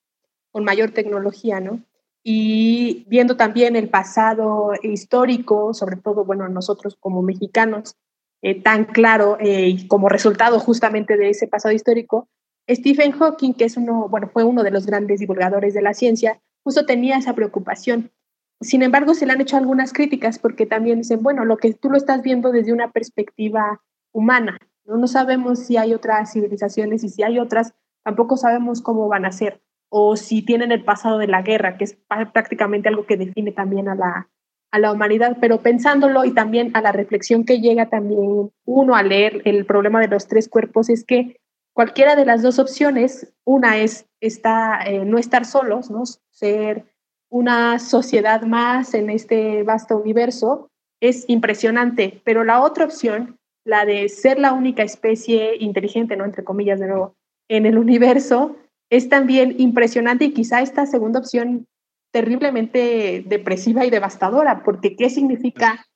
Speaker 2: con mayor tecnología, ¿no? Y viendo también el pasado histórico, sobre todo, bueno, nosotros como mexicanos, eh, tan claro eh, y como resultado justamente de ese pasado histórico, Stephen Hawking, que es uno, bueno, fue uno de los grandes divulgadores de la ciencia, justo tenía esa preocupación. Sin embargo, se le han hecho algunas críticas porque también dicen, bueno, lo que tú lo estás viendo desde una perspectiva humana, no, no sabemos si hay otras civilizaciones y si hay otras, tampoco sabemos cómo van a ser o si tienen el pasado de la guerra, que es prácticamente algo que define también a la, a la humanidad, pero pensándolo y también a la reflexión que llega también uno a leer el problema de los tres cuerpos, es que cualquiera de las dos opciones, una es está, eh, no estar solos, ¿no? ser una sociedad más en este vasto universo, es impresionante, pero la otra opción, la de ser la única especie inteligente, ¿no? entre comillas de nuevo, en el universo, es también impresionante y quizá esta segunda opción terriblemente depresiva y devastadora, porque ¿qué significa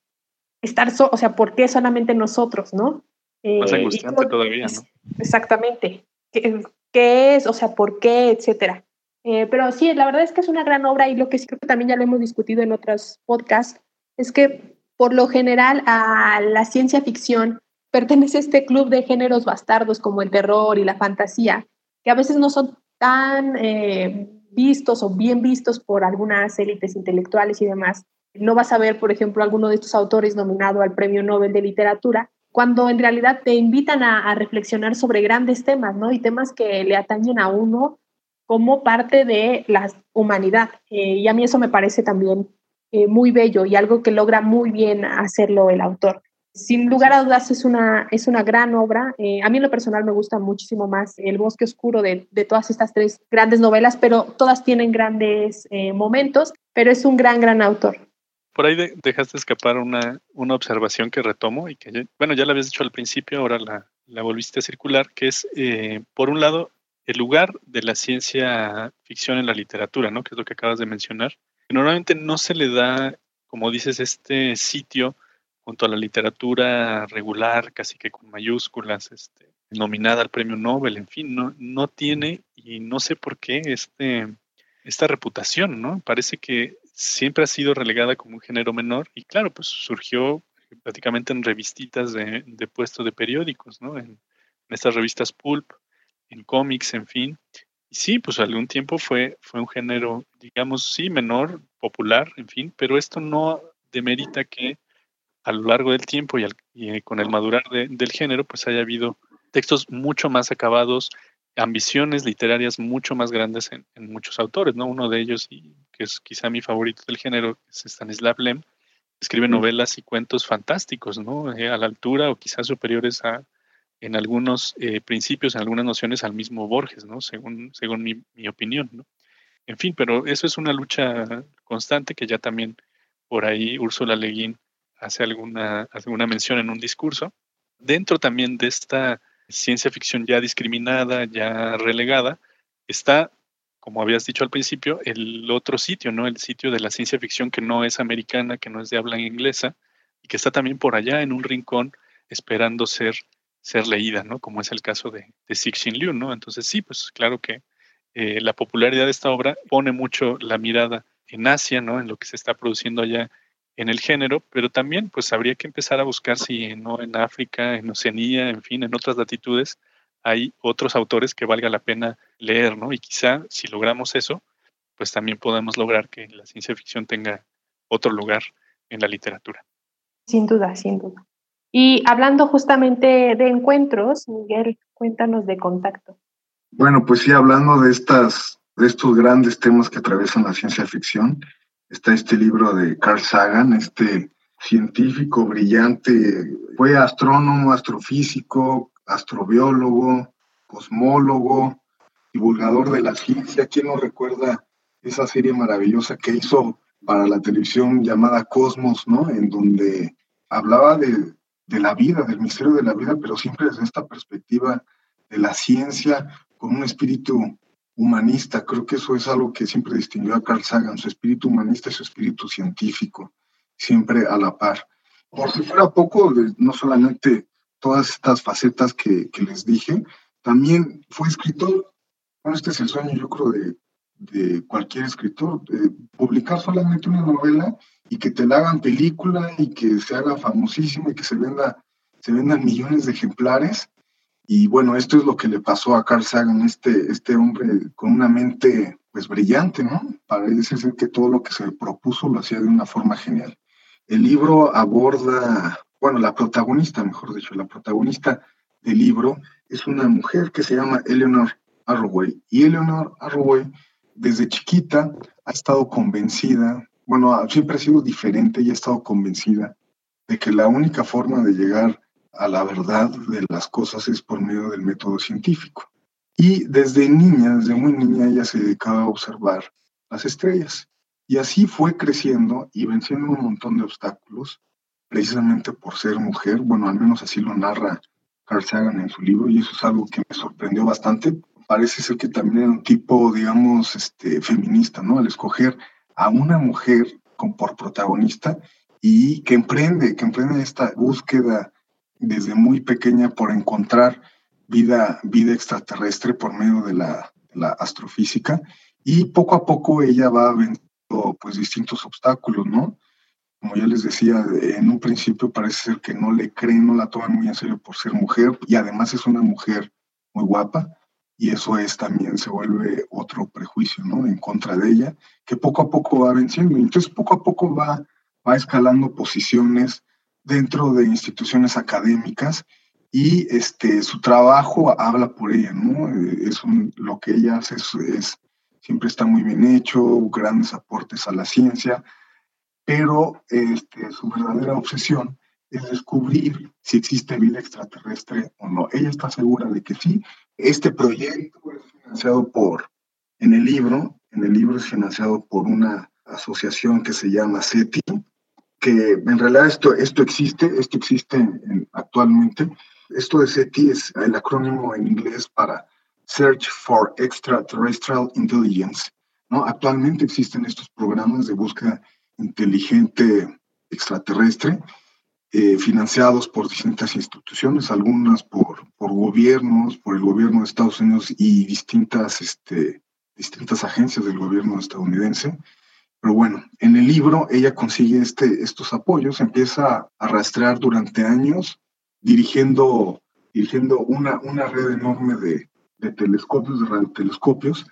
Speaker 2: estar, so o sea, por qué solamente nosotros, no?
Speaker 3: Más eh, angustiante todavía, ¿no?
Speaker 2: Exactamente. ¿Qué, ¿Qué, es? O sea, ¿por qué? Etcétera. Eh, pero sí, la verdad es que es una gran obra y lo que sí creo que también ya lo hemos discutido en otros podcasts es que por lo general a la ciencia ficción pertenece este club de géneros bastardos como el terror y la fantasía, que a veces no son tan eh, vistos o bien vistos por algunas élites intelectuales y demás. No vas a ver, por ejemplo, alguno de estos autores nominado al Premio Nobel de Literatura, cuando en realidad te invitan a, reflexionar sobre grandes temas, ¿no? Y temas que le atañen a uno como parte de la humanidad. Eh, y a mí eso me parece también eh, muy bello y algo que logra muy bien hacerlo el autor sin lugar a dudas es una, es una gran obra. Eh, a mí en lo personal me gusta muchísimo más El bosque oscuro de, de todas estas tres grandes novelas, pero todas tienen grandes eh, momentos, pero es un gran, gran autor.
Speaker 3: Por ahí dejaste escapar una, una observación que retomo y que, bueno, ya la habías dicho al principio, ahora la, la volviste a circular, que es, por un lado, el lugar de la ciencia ficción en la literatura, ¿no? Que es lo que acabas de mencionar. Normalmente no se le da, como dices, este sitio junto a la literatura regular, casi que con mayúsculas, este, nominada al premio Nobel, en fin, no, no tiene, y no sé por qué, este, esta reputación, ¿no? Parece que siempre ha sido relegada como un género menor, y claro, pues surgió prácticamente en revistitas de, de puestos de periódicos, ¿no? En, en, estas revistas pulp, en cómics, en fin. Y sí, pues algún tiempo fue, fue un género, digamos, sí, menor, popular, en fin, pero esto no demerita que a lo largo del tiempo y, eh, con el madurar del género, pues haya habido textos mucho más acabados, ambiciones literarias mucho más grandes en, muchos autores, ¿no? Uno de ellos, y que es quizá mi favorito del género, es Stanislav Lem, escribe novelas y cuentos fantásticos, ¿no? Eh, a la altura o quizás superiores a, en algunos eh, principios, en algunas nociones, al mismo Borges, ¿no? Según, según mi, opinión, ¿no? En fin, pero eso es una lucha constante que ya también por ahí Úrsula Leguín hace alguna, alguna mención en un discurso. Dentro también de esta ciencia ficción ya discriminada, ya relegada, está, como habías dicho al principio, el otro sitio, ¿no? El sitio de la ciencia ficción que no es americana, que no es de habla inglesa, y que está también por allá en un rincón esperando ser, ser leída, ¿no? Como es el caso de, de Cixin Liu, ¿no? Entonces sí, pues claro que eh, la popularidad de esta obra pone mucho la mirada en Asia, ¿no? En lo que se está produciendo allá en el género, pero también pues habría que empezar a buscar si no en África, en Oceanía, en fin, en otras latitudes hay otros autores que valga la pena leer, ¿no? Y quizá si logramos eso, pues también podamos lograr que la ciencia ficción tenga otro lugar en la literatura.
Speaker 2: Sin duda, sin duda. Y hablando justamente de encuentros, Miguel, cuéntanos de contacto.
Speaker 4: Bueno, pues sí, hablando de estas, de estos grandes temas que atraviesan la ciencia ficción, está este libro de Carl Sagan, este científico brillante, fue astrónomo, astrofísico, astrobiólogo, cosmólogo, divulgador de la ciencia. ¿Quién no recuerda esa serie maravillosa que hizo para la televisión llamada Cosmos, ¿no? En donde hablaba de, de la vida, del misterio de la vida, pero siempre desde esta perspectiva de la ciencia, con un espíritu humanista. Creo que eso es algo que siempre distinguió a Carl Sagan, su espíritu humanista y su espíritu científico, siempre a la par. por si fuera poco, no solamente todas estas facetas que, les dije, también fue escritor. Bueno, este es el sueño, yo creo, de, de cualquier escritor, publicar solamente una novela y que te la hagan película y que se haga famosísima y que se venda, se vendan millones de ejemplares. Y bueno, esto es lo que le pasó a Carl Sagan, este, este hombre con una mente pues brillante, ¿no? Parece ser que todo lo que se propuso lo hacía de una forma genial. El libro aborda, bueno, la protagonista, mejor dicho, la protagonista del libro es una mujer que se llama Eleanor Arroway. Y Eleanor Arroway desde chiquita ha estado convencida, bueno, siempre ha sido diferente y ha estado convencida de que la única forma de llegar a la verdad de las cosas es por medio del método científico. Y desde niña, desde muy niña, ella se dedicaba a observar las estrellas. Y así fue creciendo y venciendo un montón de obstáculos, precisamente por ser mujer. Bueno, al menos así lo narra Carl Sagan en su libro, y eso es algo que me sorprendió bastante, parece ser que también era un tipo, digamos, este, feminista, ¿no? Al escoger a una mujer con, por protagonista y que emprende, que emprende esta búsqueda desde muy pequeña por encontrar vida, vida extraterrestre por medio de la, la astrofísica y poco a poco ella va venciendo pues distintos obstáculos, ¿no? Como ya les decía, en un principio parece ser que no le creen, no la toman muy en serio por ser mujer y además es una mujer muy guapa, y eso es también se vuelve otro prejuicio, ¿no? En contra de ella, que poco a poco va venciendo. Entonces, poco a poco va, va escalando posiciones dentro de instituciones académicas y este, su trabajo habla por ella, ¿no? Es lo que ella hace es, siempre está muy bien hecho, grandes aportes a la ciencia, pero este, su verdadera obsesión es descubrir si existe vida extraterrestre o no. Ella está segura de que sí. Este proyecto es financiado por, en el libro, en el libro es financiado por una asociación que se llama SETI, que en realidad esto, esto existe, esto existe actualmente. Esto de SETI es el acrónimo en inglés para Search for Extraterrestrial Intelligence. ¿no? Actualmente existen estos programas de búsqueda inteligente extraterrestre eh, financiados por distintas instituciones, algunas por, por gobiernos, por el gobierno de Estados Unidos y distintas, este, distintas agencias del gobierno estadounidense. Pero bueno, en el libro ella consigue este, estos apoyos, empieza a rastrear durante años, dirigiendo, dirigiendo una, una red enorme de, de telescopios, de radiotelescopios,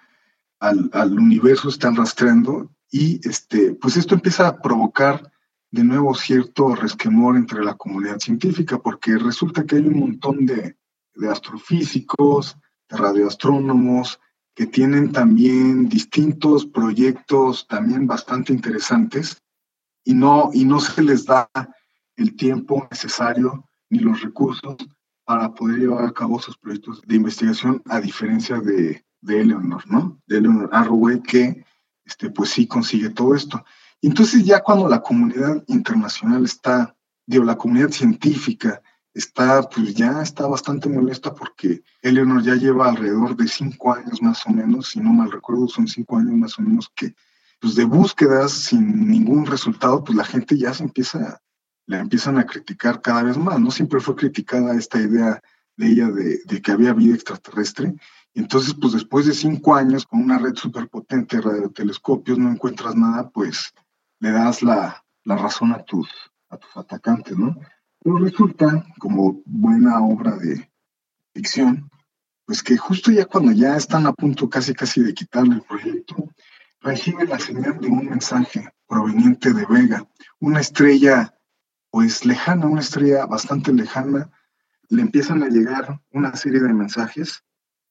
Speaker 4: al, al universo están rastreando y este, pues esto empieza a provocar de nuevo cierto resquemor entre la comunidad científica, porque resulta que hay un montón de, astrofísicos, de radioastrónomos, que tienen también distintos proyectos también bastante interesantes y no, y no se les da el tiempo necesario ni los recursos para poder llevar a cabo sus proyectos de investigación, a diferencia de, de Eleanor, ¿no? De Eleanor Arroway, que este, pues sí consigue todo esto. Entonces ya cuando la comunidad internacional está, digo, la comunidad científica está, pues ya está bastante molesta porque Eleanor ya lleva alrededor de cinco años más o menos, si no mal recuerdo, son cinco años más o menos que, pues de búsquedas sin ningún resultado, pues la gente ya se empieza, la empiezan a criticar cada vez más, ¿no? Siempre fue criticada esta idea de ella de, de que había vida extraterrestre entonces, pues después de cinco años con una red superpotente de radiotelescopios no encuentras nada, pues le das la, la razón a tus, a tus atacantes, ¿no? Pero resulta, como buena obra de ficción, pues que justo ya cuando ya están a punto casi casi de quitarle el proyecto, recibe la señal de un mensaje proveniente de Vega, una estrella pues lejana, una estrella bastante lejana, le empiezan a llegar una serie de mensajes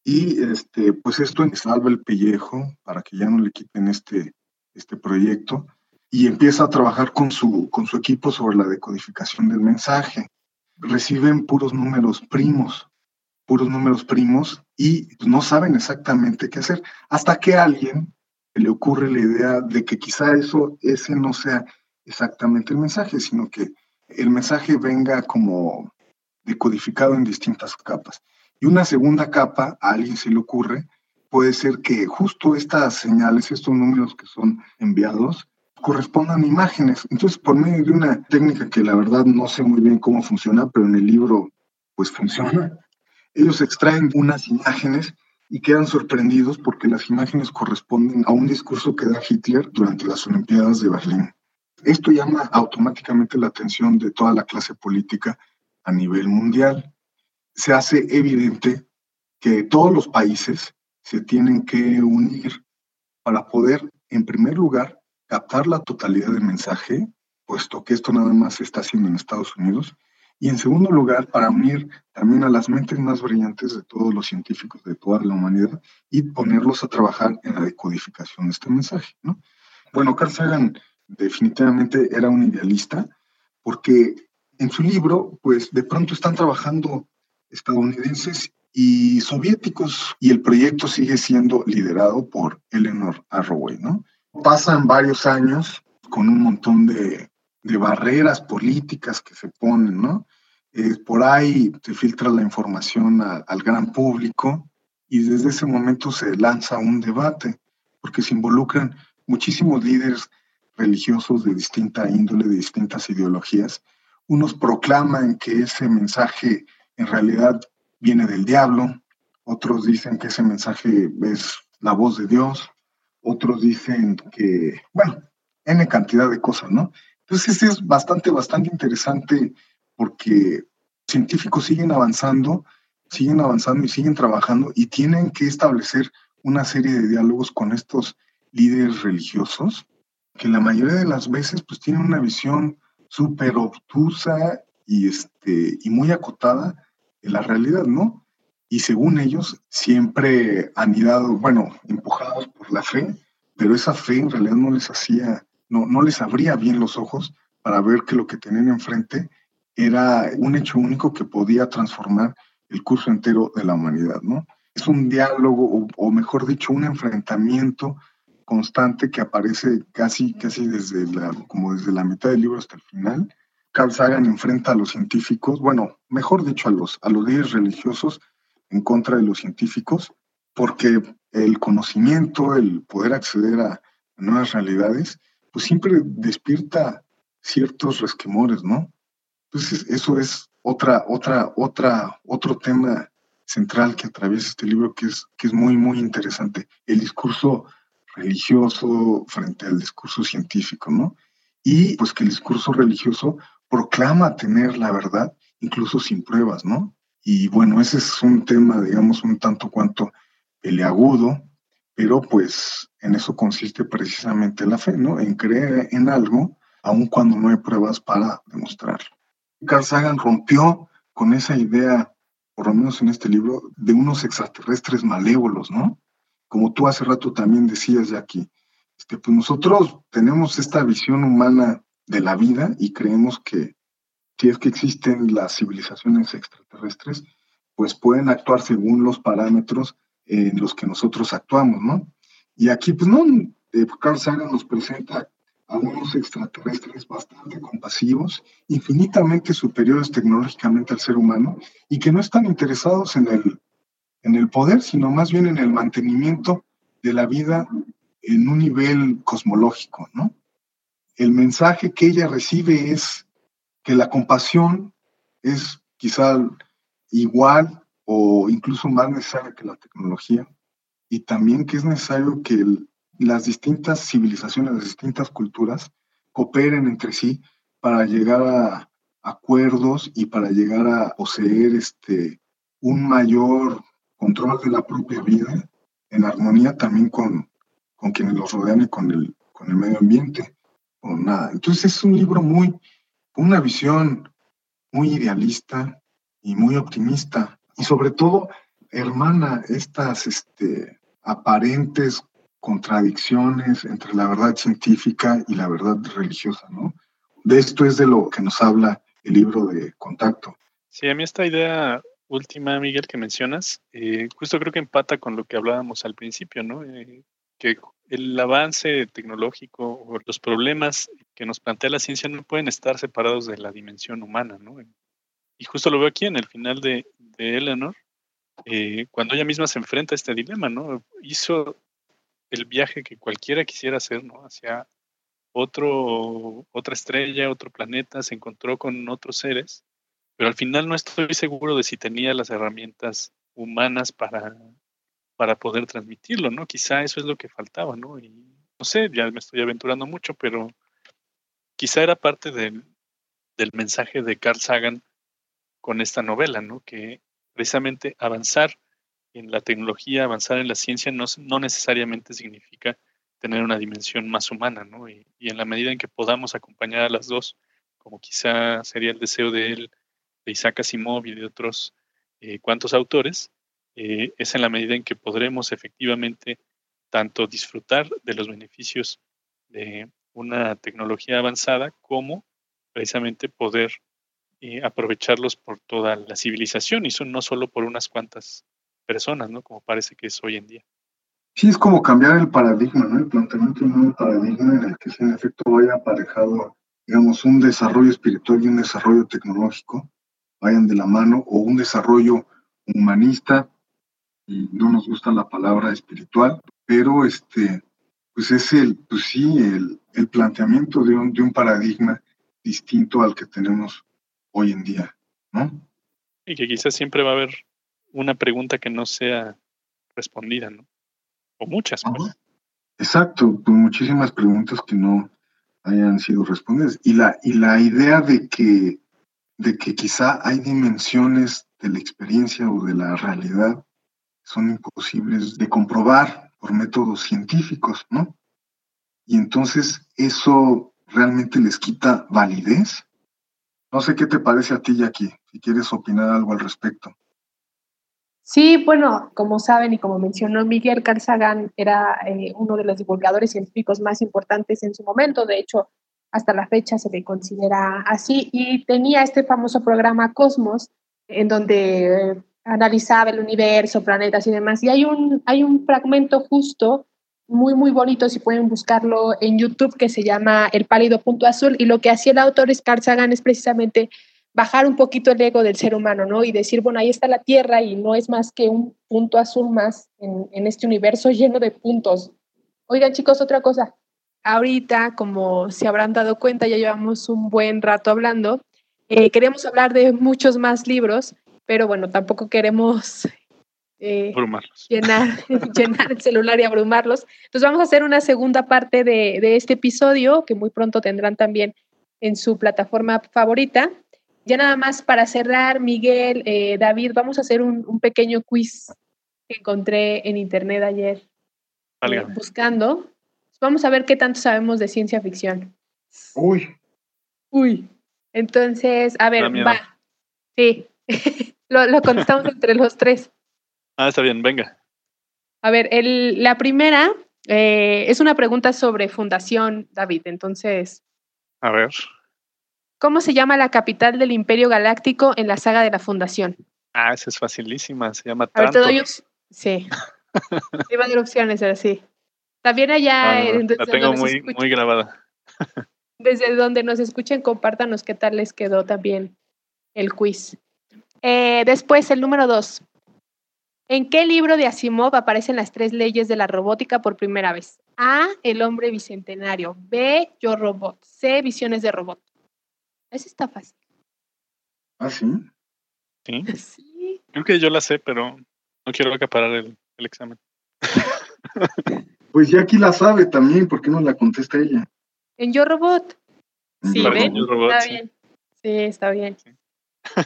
Speaker 4: y este, pues esto salva el pellejo para que ya no le quiten este, este proyecto y empieza a trabajar con su, con su equipo sobre la decodificación del mensaje. Reciben puros números primos, puros números primos y no saben exactamente qué hacer, hasta que a alguien le ocurre la idea de que quizá eso, ese no sea exactamente el mensaje, sino que el mensaje venga como decodificado en distintas capas. Y una segunda capa, a alguien se le ocurre, puede ser que justo estas señales, estos números que son enviados, correspondan imágenes. Entonces, por medio de una técnica que la verdad no sé muy bien cómo funciona, pero en el libro pues funciona, ellos extraen unas imágenes y quedan sorprendidos porque las imágenes corresponden a un discurso que da Hitler durante las Olimpiadas de Berlín. Esto llama automáticamente la atención de toda la clase política a nivel mundial. Se hace evidente que todos los países se tienen que unir para poder, en primer lugar, captar la totalidad del mensaje, puesto que esto nada más se está haciendo en Estados Unidos, y en segundo lugar, para unir también a las mentes más brillantes de todos los científicos de toda la humanidad y ponerlos a trabajar en la decodificación de este mensaje. ¿no? Bueno, Carl Sagan definitivamente era un idealista porque en su libro, pues de pronto están trabajando estadounidenses y soviéticos y el proyecto sigue siendo liderado por Eleanor Arroway, ¿no? Pasan varios años con un montón de, barreras políticas que se ponen, ¿no? Eh, por ahí se filtra la información al gran público y desde ese momento se lanza un debate, porque se involucran muchísimos líderes religiosos de distinta índole, de distintas ideologías. Unos proclaman que ese mensaje en realidad viene del diablo, otros dicen que ese mensaje es la voz de Dios, otros dicen que, bueno, N cantidad de cosas, ¿no? Entonces es bastante, bastante interesante porque científicos siguen avanzando, siguen avanzando y siguen trabajando y tienen que establecer una serie de diálogos con estos líderes religiosos que la mayoría de las veces pues tienen una visión súper obtusa y, este, y muy acotada de la realidad, ¿no? Y según ellos, siempre han ido, bueno, empujados por la fe, pero esa fe en realidad no les hacía, no, no les abría bien los ojos para ver que lo que tenían enfrente era un hecho único que podía transformar el curso entero de la humanidad, ¿no? Es un diálogo, o, mejor dicho, un enfrentamiento constante que aparece casi, casi desde la, como desde la mitad del libro hasta el final. Carl Sagan enfrenta a los científicos, bueno, mejor dicho, a los, a los líderes religiosos en contra de los científicos, porque el conocimiento, el poder acceder a nuevas realidades, pues siempre despierta ciertos resquemores, ¿no? Entonces, eso es otra, otra, otra, otro tema central que atraviesa este libro que es, que es muy, muy interesante. El discurso religioso frente al discurso científico, ¿no? Y pues que el discurso religioso proclama tener la verdad, incluso sin pruebas, ¿no? Y bueno, ese es un tema, digamos, un tanto cuanto peleagudo, pero pues en eso consiste precisamente la fe, ¿no? En creer en algo, aun cuando no hay pruebas para demostrarlo. Carl Sagan rompió con esa idea, por lo menos en este libro, de unos extraterrestres malévolos, ¿no? Como tú hace rato también decías, Jackie, este, pues nosotros tenemos esta visión humana de la vida y creemos que si es que existen las civilizaciones extraterrestres, pues pueden actuar según los parámetros en los que nosotros actuamos, ¿no? Y aquí, pues no, eh, Carl Sagan nos presenta a unos extraterrestres bastante compasivos, infinitamente superiores tecnológicamente al ser humano y que no están interesados en el, en el poder, sino más bien en el mantenimiento de la vida en un nivel cosmológico, ¿no? El mensaje que ella recibe es que la compasión es quizá igual o incluso más necesaria que la tecnología y también que es necesario que las distintas civilizaciones, las distintas culturas cooperen entre sí para llegar a acuerdos y para llegar a poseer este, un mayor control de la propia vida en armonía también con, con quienes los rodean y con el, con el medio ambiente. O nada. Entonces es un libro muy, una visión muy idealista y muy optimista y sobre todo hermana estas este, aparentes contradicciones entre la verdad científica y la verdad religiosa, ¿no? De esto es de lo que nos habla el libro de Contacto.
Speaker 3: Sí, a mí esta idea última, Miguel, que mencionas, eh, justo creo que empata con lo que hablábamos al principio, ¿no? Eh, que el avance tecnológico o los problemas que nos plantea la ciencia no pueden estar separados de la dimensión humana, ¿no? Y justo lo veo aquí en el final de, Eleanor, eh, cuando ella misma se enfrenta a este dilema, ¿no? Hizo el viaje que cualquiera quisiera hacer, ¿no? Hacia otro, otra estrella, otro planeta, se encontró con otros seres, pero al final no estoy seguro de si tenía las herramientas humanas para, para poder transmitirlo, ¿no? Quizá eso es lo que faltaba, ¿no? Y no sé, ya me estoy aventurando mucho, pero quizá era parte del, del mensaje de Carl Sagan con esta novela, ¿no? Que precisamente avanzar en la tecnología, avanzar en la ciencia no, no necesariamente significa tener una dimensión más humana, ¿no? Y, en la medida en que podamos acompañar a las dos, como quizá sería el deseo de él, de Isaac Asimov y de otros eh, cuantos autores, eh, es en la medida en que podremos efectivamente tanto disfrutar de los beneficios de una tecnología avanzada como precisamente poder eh, aprovecharlos por toda la civilización y son no solo por unas cuantas personas, ¿no? Como parece que es hoy en día.
Speaker 4: Sí, es como cambiar el paradigma, ¿no? El planteamiento de un nuevo paradigma en el que en efecto vaya aparejado, digamos, un desarrollo espiritual y un desarrollo tecnológico, vayan de la mano, o un desarrollo humanista, y no nos gusta la palabra espiritual, pero este, pues es el, pues sí, el, el planteamiento de un, de un paradigma distinto al que tenemos hoy en día, ¿no?
Speaker 3: Y que quizás siempre va a haber una pregunta que no sea respondida, ¿no? O muchas. Pues.
Speaker 4: Exacto, pues muchísimas preguntas que no hayan sido respondidas. Y la, y la idea de que, de que quizá hay dimensiones de la experiencia o de la realidad son imposibles de comprobar por métodos científicos, ¿no? Y entonces eso realmente les quita validez. No sé qué te parece a ti, Jackie, si quieres opinar algo al respecto.
Speaker 2: Sí, bueno, como saben y como mencionó Miguel Carl Sagan, era eh, uno de los divulgadores científicos más importantes en su momento, de hecho, hasta la fecha se le considera así, y tenía este famoso programa Cosmos, en donde analizaba el universo, planetas y demás, y hay un, hay un fragmento justo muy, muy bonito, si pueden buscarlo en YouTube, que se llama El pálido punto azul, y lo que hacía el autor Carl Sagan es precisamente bajar un poquito el ego del ser humano, ¿no? Y decir, bueno, ahí está la Tierra y no es más que un punto azul más en, este universo lleno de puntos. Oigan, chicos, otra cosa. Ahorita, como se habrán dado cuenta, ya llevamos un buen rato hablando. Eh, queremos hablar de muchos más libros, pero bueno, tampoco queremos eh, llenar, llenar el celular y abrumarlos. Entonces vamos a hacer una segunda parte de, de este episodio que muy pronto tendrán también en su plataforma favorita. Ya nada más para cerrar, Miguel, eh, David, vamos a hacer un, pequeño quiz que encontré en internet ayer eh, buscando. Vamos a ver qué tanto sabemos de ciencia ficción.
Speaker 4: Uy.
Speaker 2: Uy. Entonces, a ver, va. Sí, lo, contestamos entre los tres.
Speaker 3: Ah, está bien, venga.
Speaker 2: A ver, el, la primera eh, es una pregunta sobre fundación, David. Entonces.
Speaker 3: A ver.
Speaker 2: ¿Cómo se llama la capital del Imperio Galáctico en la saga de la Fundación?
Speaker 3: Ah, esa es facilísima, se llama
Speaker 2: A ver, te doy Sí. Iba a dar opciones, ahora sí. También allá...
Speaker 3: Ah, la tengo muy, muy grabada.
Speaker 2: desde donde nos escuchen, compártanos qué tal les quedó también el quiz. Eh, después, el número dos. ¿En qué libro de Asimov aparecen las tres leyes de la robótica por primera vez? A. El hombre bicentenario. B. Yo Robot. C. Visiones de robot. Ese está fácil.
Speaker 4: ¿Ah, sí?
Speaker 3: Sí. Sí. Creo que yo la sé, pero no quiero acaparar el, el examen.
Speaker 4: pues ya aquí la sabe también, ¿por qué no la contesta ella?
Speaker 2: En Yo Robot. Sí, ¿ven? está bien. Sí, está bien.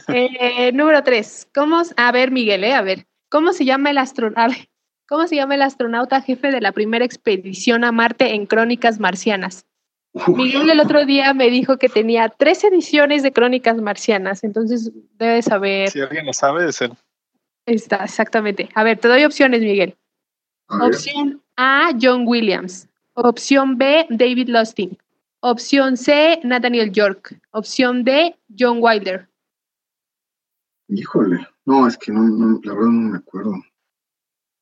Speaker 2: Eh, número tres. ¿Cómo, a ver, Miguel, eh, a ver, ¿cómo se llama el astronauta? ¿Cómo se llama el astronauta jefe de la primera expedición a Marte en Crónicas Marcianas? Miguel el otro día me dijo que tenía tres ediciones de Crónicas Marcianas, entonces debe saber.
Speaker 3: Si alguien lo sabe, es él.
Speaker 2: Está, exactamente. A ver, te doy opciones, Miguel. Opción A, John Williams. Opción B, David Lustig. Opción C, Nathaniel York. Opción D, John Wilder.
Speaker 4: Híjole, no, es que no, la verdad no me acuerdo.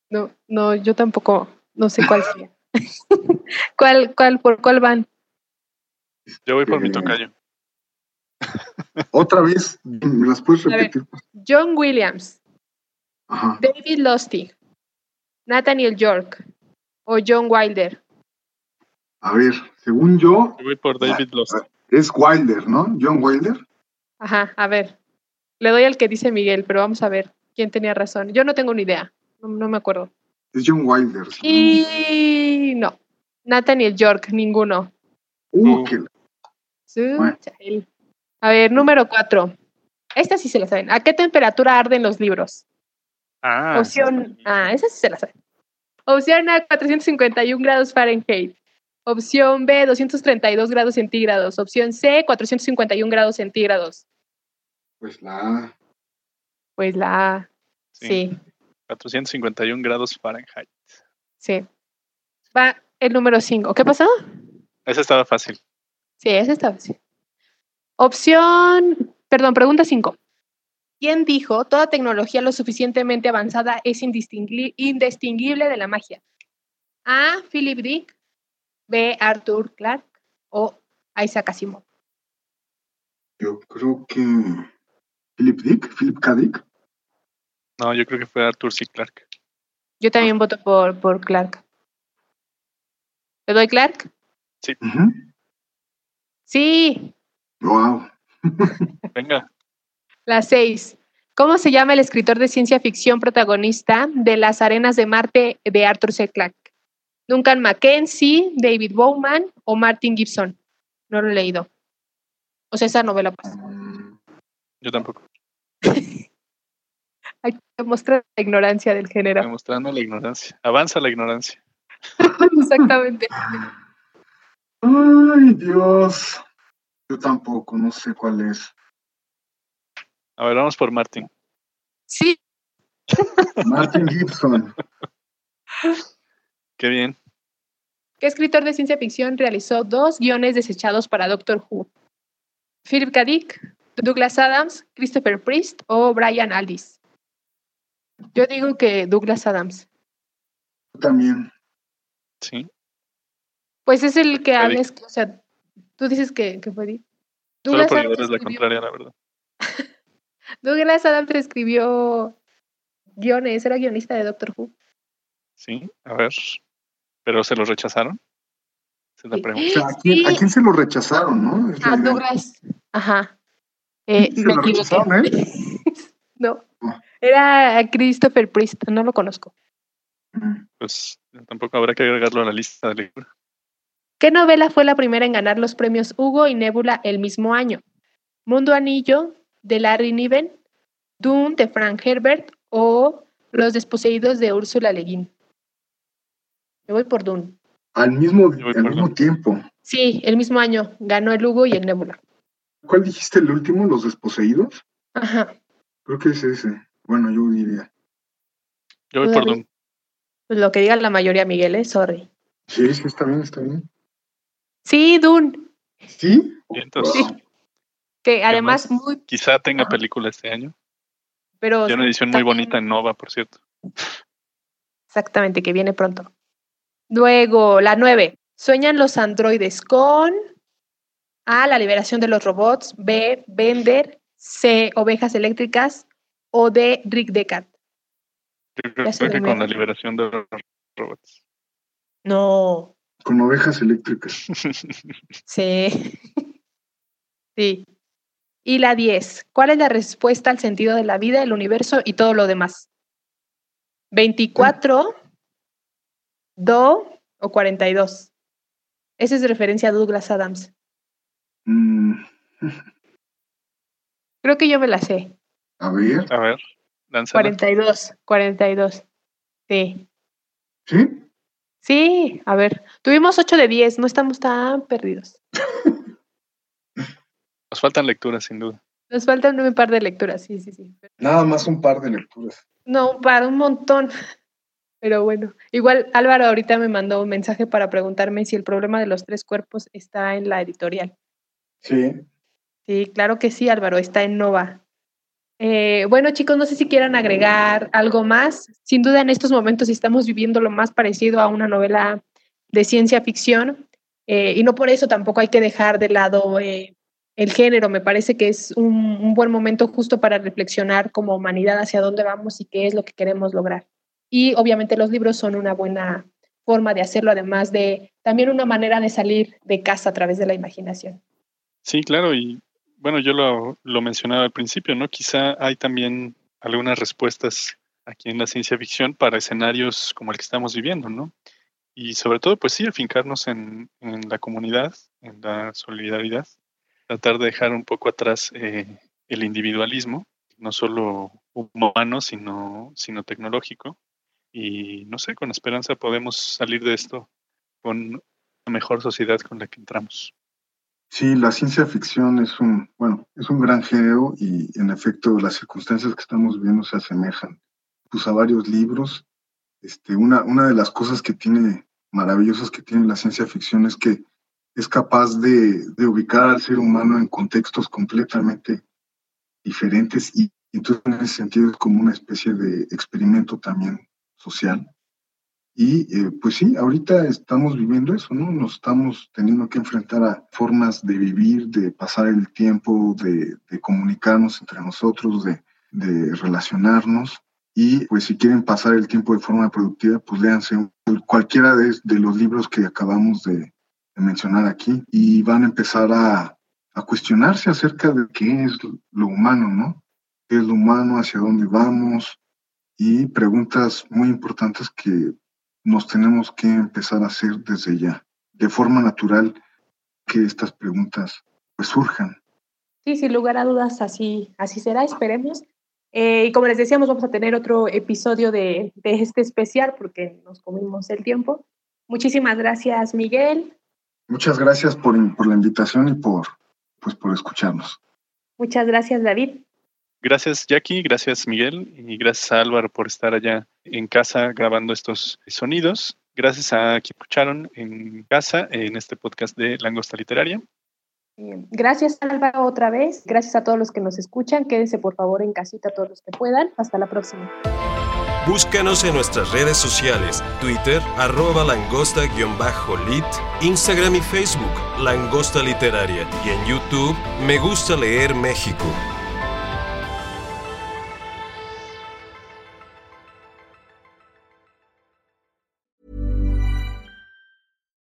Speaker 2: No, no, yo tampoco, no sé cuál sea. ¿Cuál, cuál, por cuál van?
Speaker 3: Yo voy por mi tocayo.
Speaker 4: Otra vez, ¿me las puedes repetir?
Speaker 2: John Williams, David Lustig, Nathaniel York o John Wilder.
Speaker 4: A ver, según yo,
Speaker 3: Yo voy por David Lost.
Speaker 4: es Wilder, ¿no? John Wilder.
Speaker 2: Ajá, a ver. Le doy al que dice Miguel, pero vamos a ver quién tenía razón. Yo no tengo ni idea. No, no me acuerdo.
Speaker 4: Es John Wilder.
Speaker 2: Y no. Nathaniel York, ninguno.
Speaker 4: Uh, Bueno.
Speaker 2: chale. A ver, número cuatro. Esta sí se la saben. ¿A qué temperatura arden los libros?
Speaker 3: Ah,
Speaker 2: Opción A, esa sí se la saben. Opción A, 451 grados Fahrenheit. Opción B, 232 grados centígrados. Opción C, 451 grados centígrados.
Speaker 4: Pues la
Speaker 2: Pues la A,
Speaker 3: sí.
Speaker 2: sí,
Speaker 3: 451 grados Fahrenheit.
Speaker 2: sí. Va el número 5. ¿Qué pasó?
Speaker 3: Ese estaba fácil.
Speaker 2: Sí, ese está fácil. Opción, perdón, pregunta 5. ¿Quién dijo toda tecnología lo suficientemente avanzada es indistingui- indistinguible de la magia? A. Philip Dick. B. Arthur Clarke. O Isaac Asimov.
Speaker 4: Yo creo que Philip Dick, Philip K. Dick.
Speaker 3: No, yo creo que fue Arthur C. Clarke.
Speaker 2: Yo también voto por, por Clark. ¿Le doy Clark?
Speaker 4: Ujú.
Speaker 2: Sí,
Speaker 4: Wow.
Speaker 3: Venga,
Speaker 2: la 6. ¿Cómo se llama el escritor de ciencia ficción protagonista de Las Arenas de Marte de Arthur C. Clarke? Duncan Mackenzie, David Bowman o Martin Gibson. No lo he leído. O sea, esa novela. Pues.
Speaker 3: Yo tampoco.
Speaker 2: Hay que mostrar la ignorancia del género.
Speaker 3: Demostrando la ignorancia. Avanza la ignorancia.
Speaker 2: Exactamente.
Speaker 4: Ay, Dios. Yo tampoco, no sé cuál es.
Speaker 3: A ver, vamos por Martin.
Speaker 2: Sí,
Speaker 4: Martin Gibson.
Speaker 3: Qué bien.
Speaker 2: ¿Qué escritor de ciencia ficción realizó dos guiones desechados para Doctor Who? Philip K. Dick, Douglas Adams, Christopher Priest o Brian Aldiss. Yo digo que Douglas Adams.
Speaker 4: Yo también.
Speaker 3: Sí.
Speaker 2: Pues es el que
Speaker 3: K.
Speaker 2: hables, o sea, tú dices que, que fue Dick.
Speaker 3: Solo
Speaker 2: Douglas
Speaker 3: por
Speaker 2: Adams,
Speaker 3: la contraria, la verdad.
Speaker 2: Douglas Adams escribió guiones, era guionista de Doctor Who.
Speaker 3: Sí, a ver. ¿Pero se los rechazaron? Es la
Speaker 2: Sí.
Speaker 4: O
Speaker 3: pregunta.
Speaker 4: sea, ¿a quién, a quién se lo rechazaron, no? Es
Speaker 2: Ah,
Speaker 4: idea.
Speaker 2: Douglas. Ajá. Eh,
Speaker 4: Sí,
Speaker 2: me equivoqué.
Speaker 4: ¿eh?
Speaker 2: no,
Speaker 4: Ah.
Speaker 2: era Christopher Priest, no lo conozco.
Speaker 3: Pues tampoco habrá que agregarlo a la lista de lectura.
Speaker 2: ¿Qué novela fue la primera en ganar los premios Hugo y Nebula el mismo año? Mundo Anillo, de Larry Niven, Dune, de Frank Herbert o Los Desposeídos de Úrsula Le Guin. Me voy por Dune.
Speaker 4: Al mismo, al tiempo.
Speaker 2: Sí, el mismo año ganó el Hugo y el Nebula.
Speaker 4: ¿Cuál dijiste el último? ¿Los desposeídos?
Speaker 2: Ajá.
Speaker 4: Creo que es ese. Bueno, yo diría.
Speaker 3: Yo voy
Speaker 2: Pues
Speaker 3: por
Speaker 2: mí-
Speaker 3: Doom.
Speaker 2: Pues lo que diga la mayoría, Miguel, ¿eh? Sorry.
Speaker 4: Sí, sí, está bien, está bien.
Speaker 2: Sí, Dune.
Speaker 4: ¿Sí?
Speaker 3: Entonces,
Speaker 4: Wow.
Speaker 2: Que además
Speaker 3: más?
Speaker 2: muy...
Speaker 3: quizá tenga
Speaker 2: Ajá.
Speaker 3: película este año.
Speaker 2: Pero
Speaker 3: Y una edición muy bonita en Nova, por cierto.
Speaker 2: Exactamente, que viene pronto. Luego, la 9. Sueñan los androides con A. La liberación de los robots. B. Bender. C. Ovejas eléctricas. O D. Rick Deckard.
Speaker 3: Yo creo que con la liberación de los robots.
Speaker 2: No.
Speaker 4: Con ovejas eléctricas.
Speaker 2: Sí. sí. Y la 10. ¿Cuál es la respuesta al sentido de la vida, el universo y todo lo demás? 24, Do o 42. Esa es de referencia a Douglas Adams.
Speaker 4: Mm,
Speaker 2: Creo que yo me la sé.
Speaker 4: a ver.
Speaker 3: A ver, lánzala.
Speaker 2: 42, 42. Sí.
Speaker 4: ¿Sí?
Speaker 2: Sí, a ver. Tuvimos 8 de 10, no estamos tan perdidos.
Speaker 3: Nos faltan lecturas, sin duda.
Speaker 2: Nos faltan un par de lecturas, sí, sí, sí.
Speaker 4: Nada más un par de lecturas.
Speaker 2: No, para un montón. Pero bueno, igual Álvaro ahorita me mandó un mensaje para preguntarme si el problema de los tres cuerpos está en la editorial.
Speaker 4: Sí.
Speaker 2: Sí, claro que sí, Álvaro, está en Nova. Eh, bueno, chicos, no sé si quieran agregar algo más. Sin duda, en estos momentos estamos viviendo lo más parecido a una novela de ciencia ficción eh, y no por eso tampoco hay que dejar de lado eh, el género. Me parece que es un, un buen momento justo para reflexionar como humanidad hacia dónde vamos y qué es lo que queremos lograr. Y obviamente los libros son una buena forma de hacerlo, además de también una manera de salir de casa a través de la imaginación.
Speaker 3: Sí, claro, y bueno, yo lo, lo mencionaba al principio, ¿no? Quizá hay también algunas respuestas aquí en la ciencia ficción para escenarios como el que estamos viviendo, ¿no? Y sobre todo, pues sí, afincarnos en, en la comunidad, en la solidaridad, tratar de dejar un poco atrás eh, el individualismo, no solo humano, sino, sino tecnológico. Y no sé, con esperanza podemos salir de esto con una mejor sociedad con la que entramos.
Speaker 4: Sí, la ciencia ficción es un, bueno, es un gran género y en efecto las circunstancias que estamos viendo se asemejan pues, a varios libros. Este, una, una de las cosas que tiene maravillosas que tiene la ciencia ficción es que es capaz de, de ubicar al ser humano en contextos completamente diferentes y entonces en ese sentido es como una especie de experimento también social. Y eh, pues sí, ahorita estamos viviendo eso, ¿no? Nos estamos teniendo que enfrentar a formas de vivir, de pasar el tiempo, de, de comunicarnos entre nosotros, de, de, relacionarnos. Y pues si quieren pasar el tiempo de forma productiva, pues léanse cualquiera de, de los libros que acabamos de, mencionar aquí y van a empezar a, a cuestionarse acerca de qué es lo humano, ¿no? ¿Qué es lo humano? ¿Hacia dónde vamos? Y preguntas muy importantes que nos tenemos que empezar a hacer desde ya, de forma natural, que estas preguntas pues surjan.
Speaker 2: Sí, sin lugar a dudas, así, así será, esperemos. Eh, y como les decíamos, vamos a tener otro episodio de, de, este especial porque nos comimos el tiempo. Muchísimas gracias, Miguel.
Speaker 4: Muchas gracias por, por la invitación y por, pues, por escucharnos.
Speaker 2: Muchas gracias, David.
Speaker 3: Gracias, Jackie. Gracias, Miguel. Y gracias a Álvaro por estar allá en casa grabando estos sonidos. Gracias a quien escucharon en casa en este podcast de Langosta Literaria.
Speaker 2: Gracias, Álvaro, otra vez. Gracias a todos los que nos escuchan. Quédense, por favor, en casita todos los que puedan. Hasta la próxima.
Speaker 1: Búscanos en nuestras redes sociales, Twitter, arroba langosta-lit, Instagram y Facebook, Langosta Literaria, y en YouTube, Me Gusta Leer México.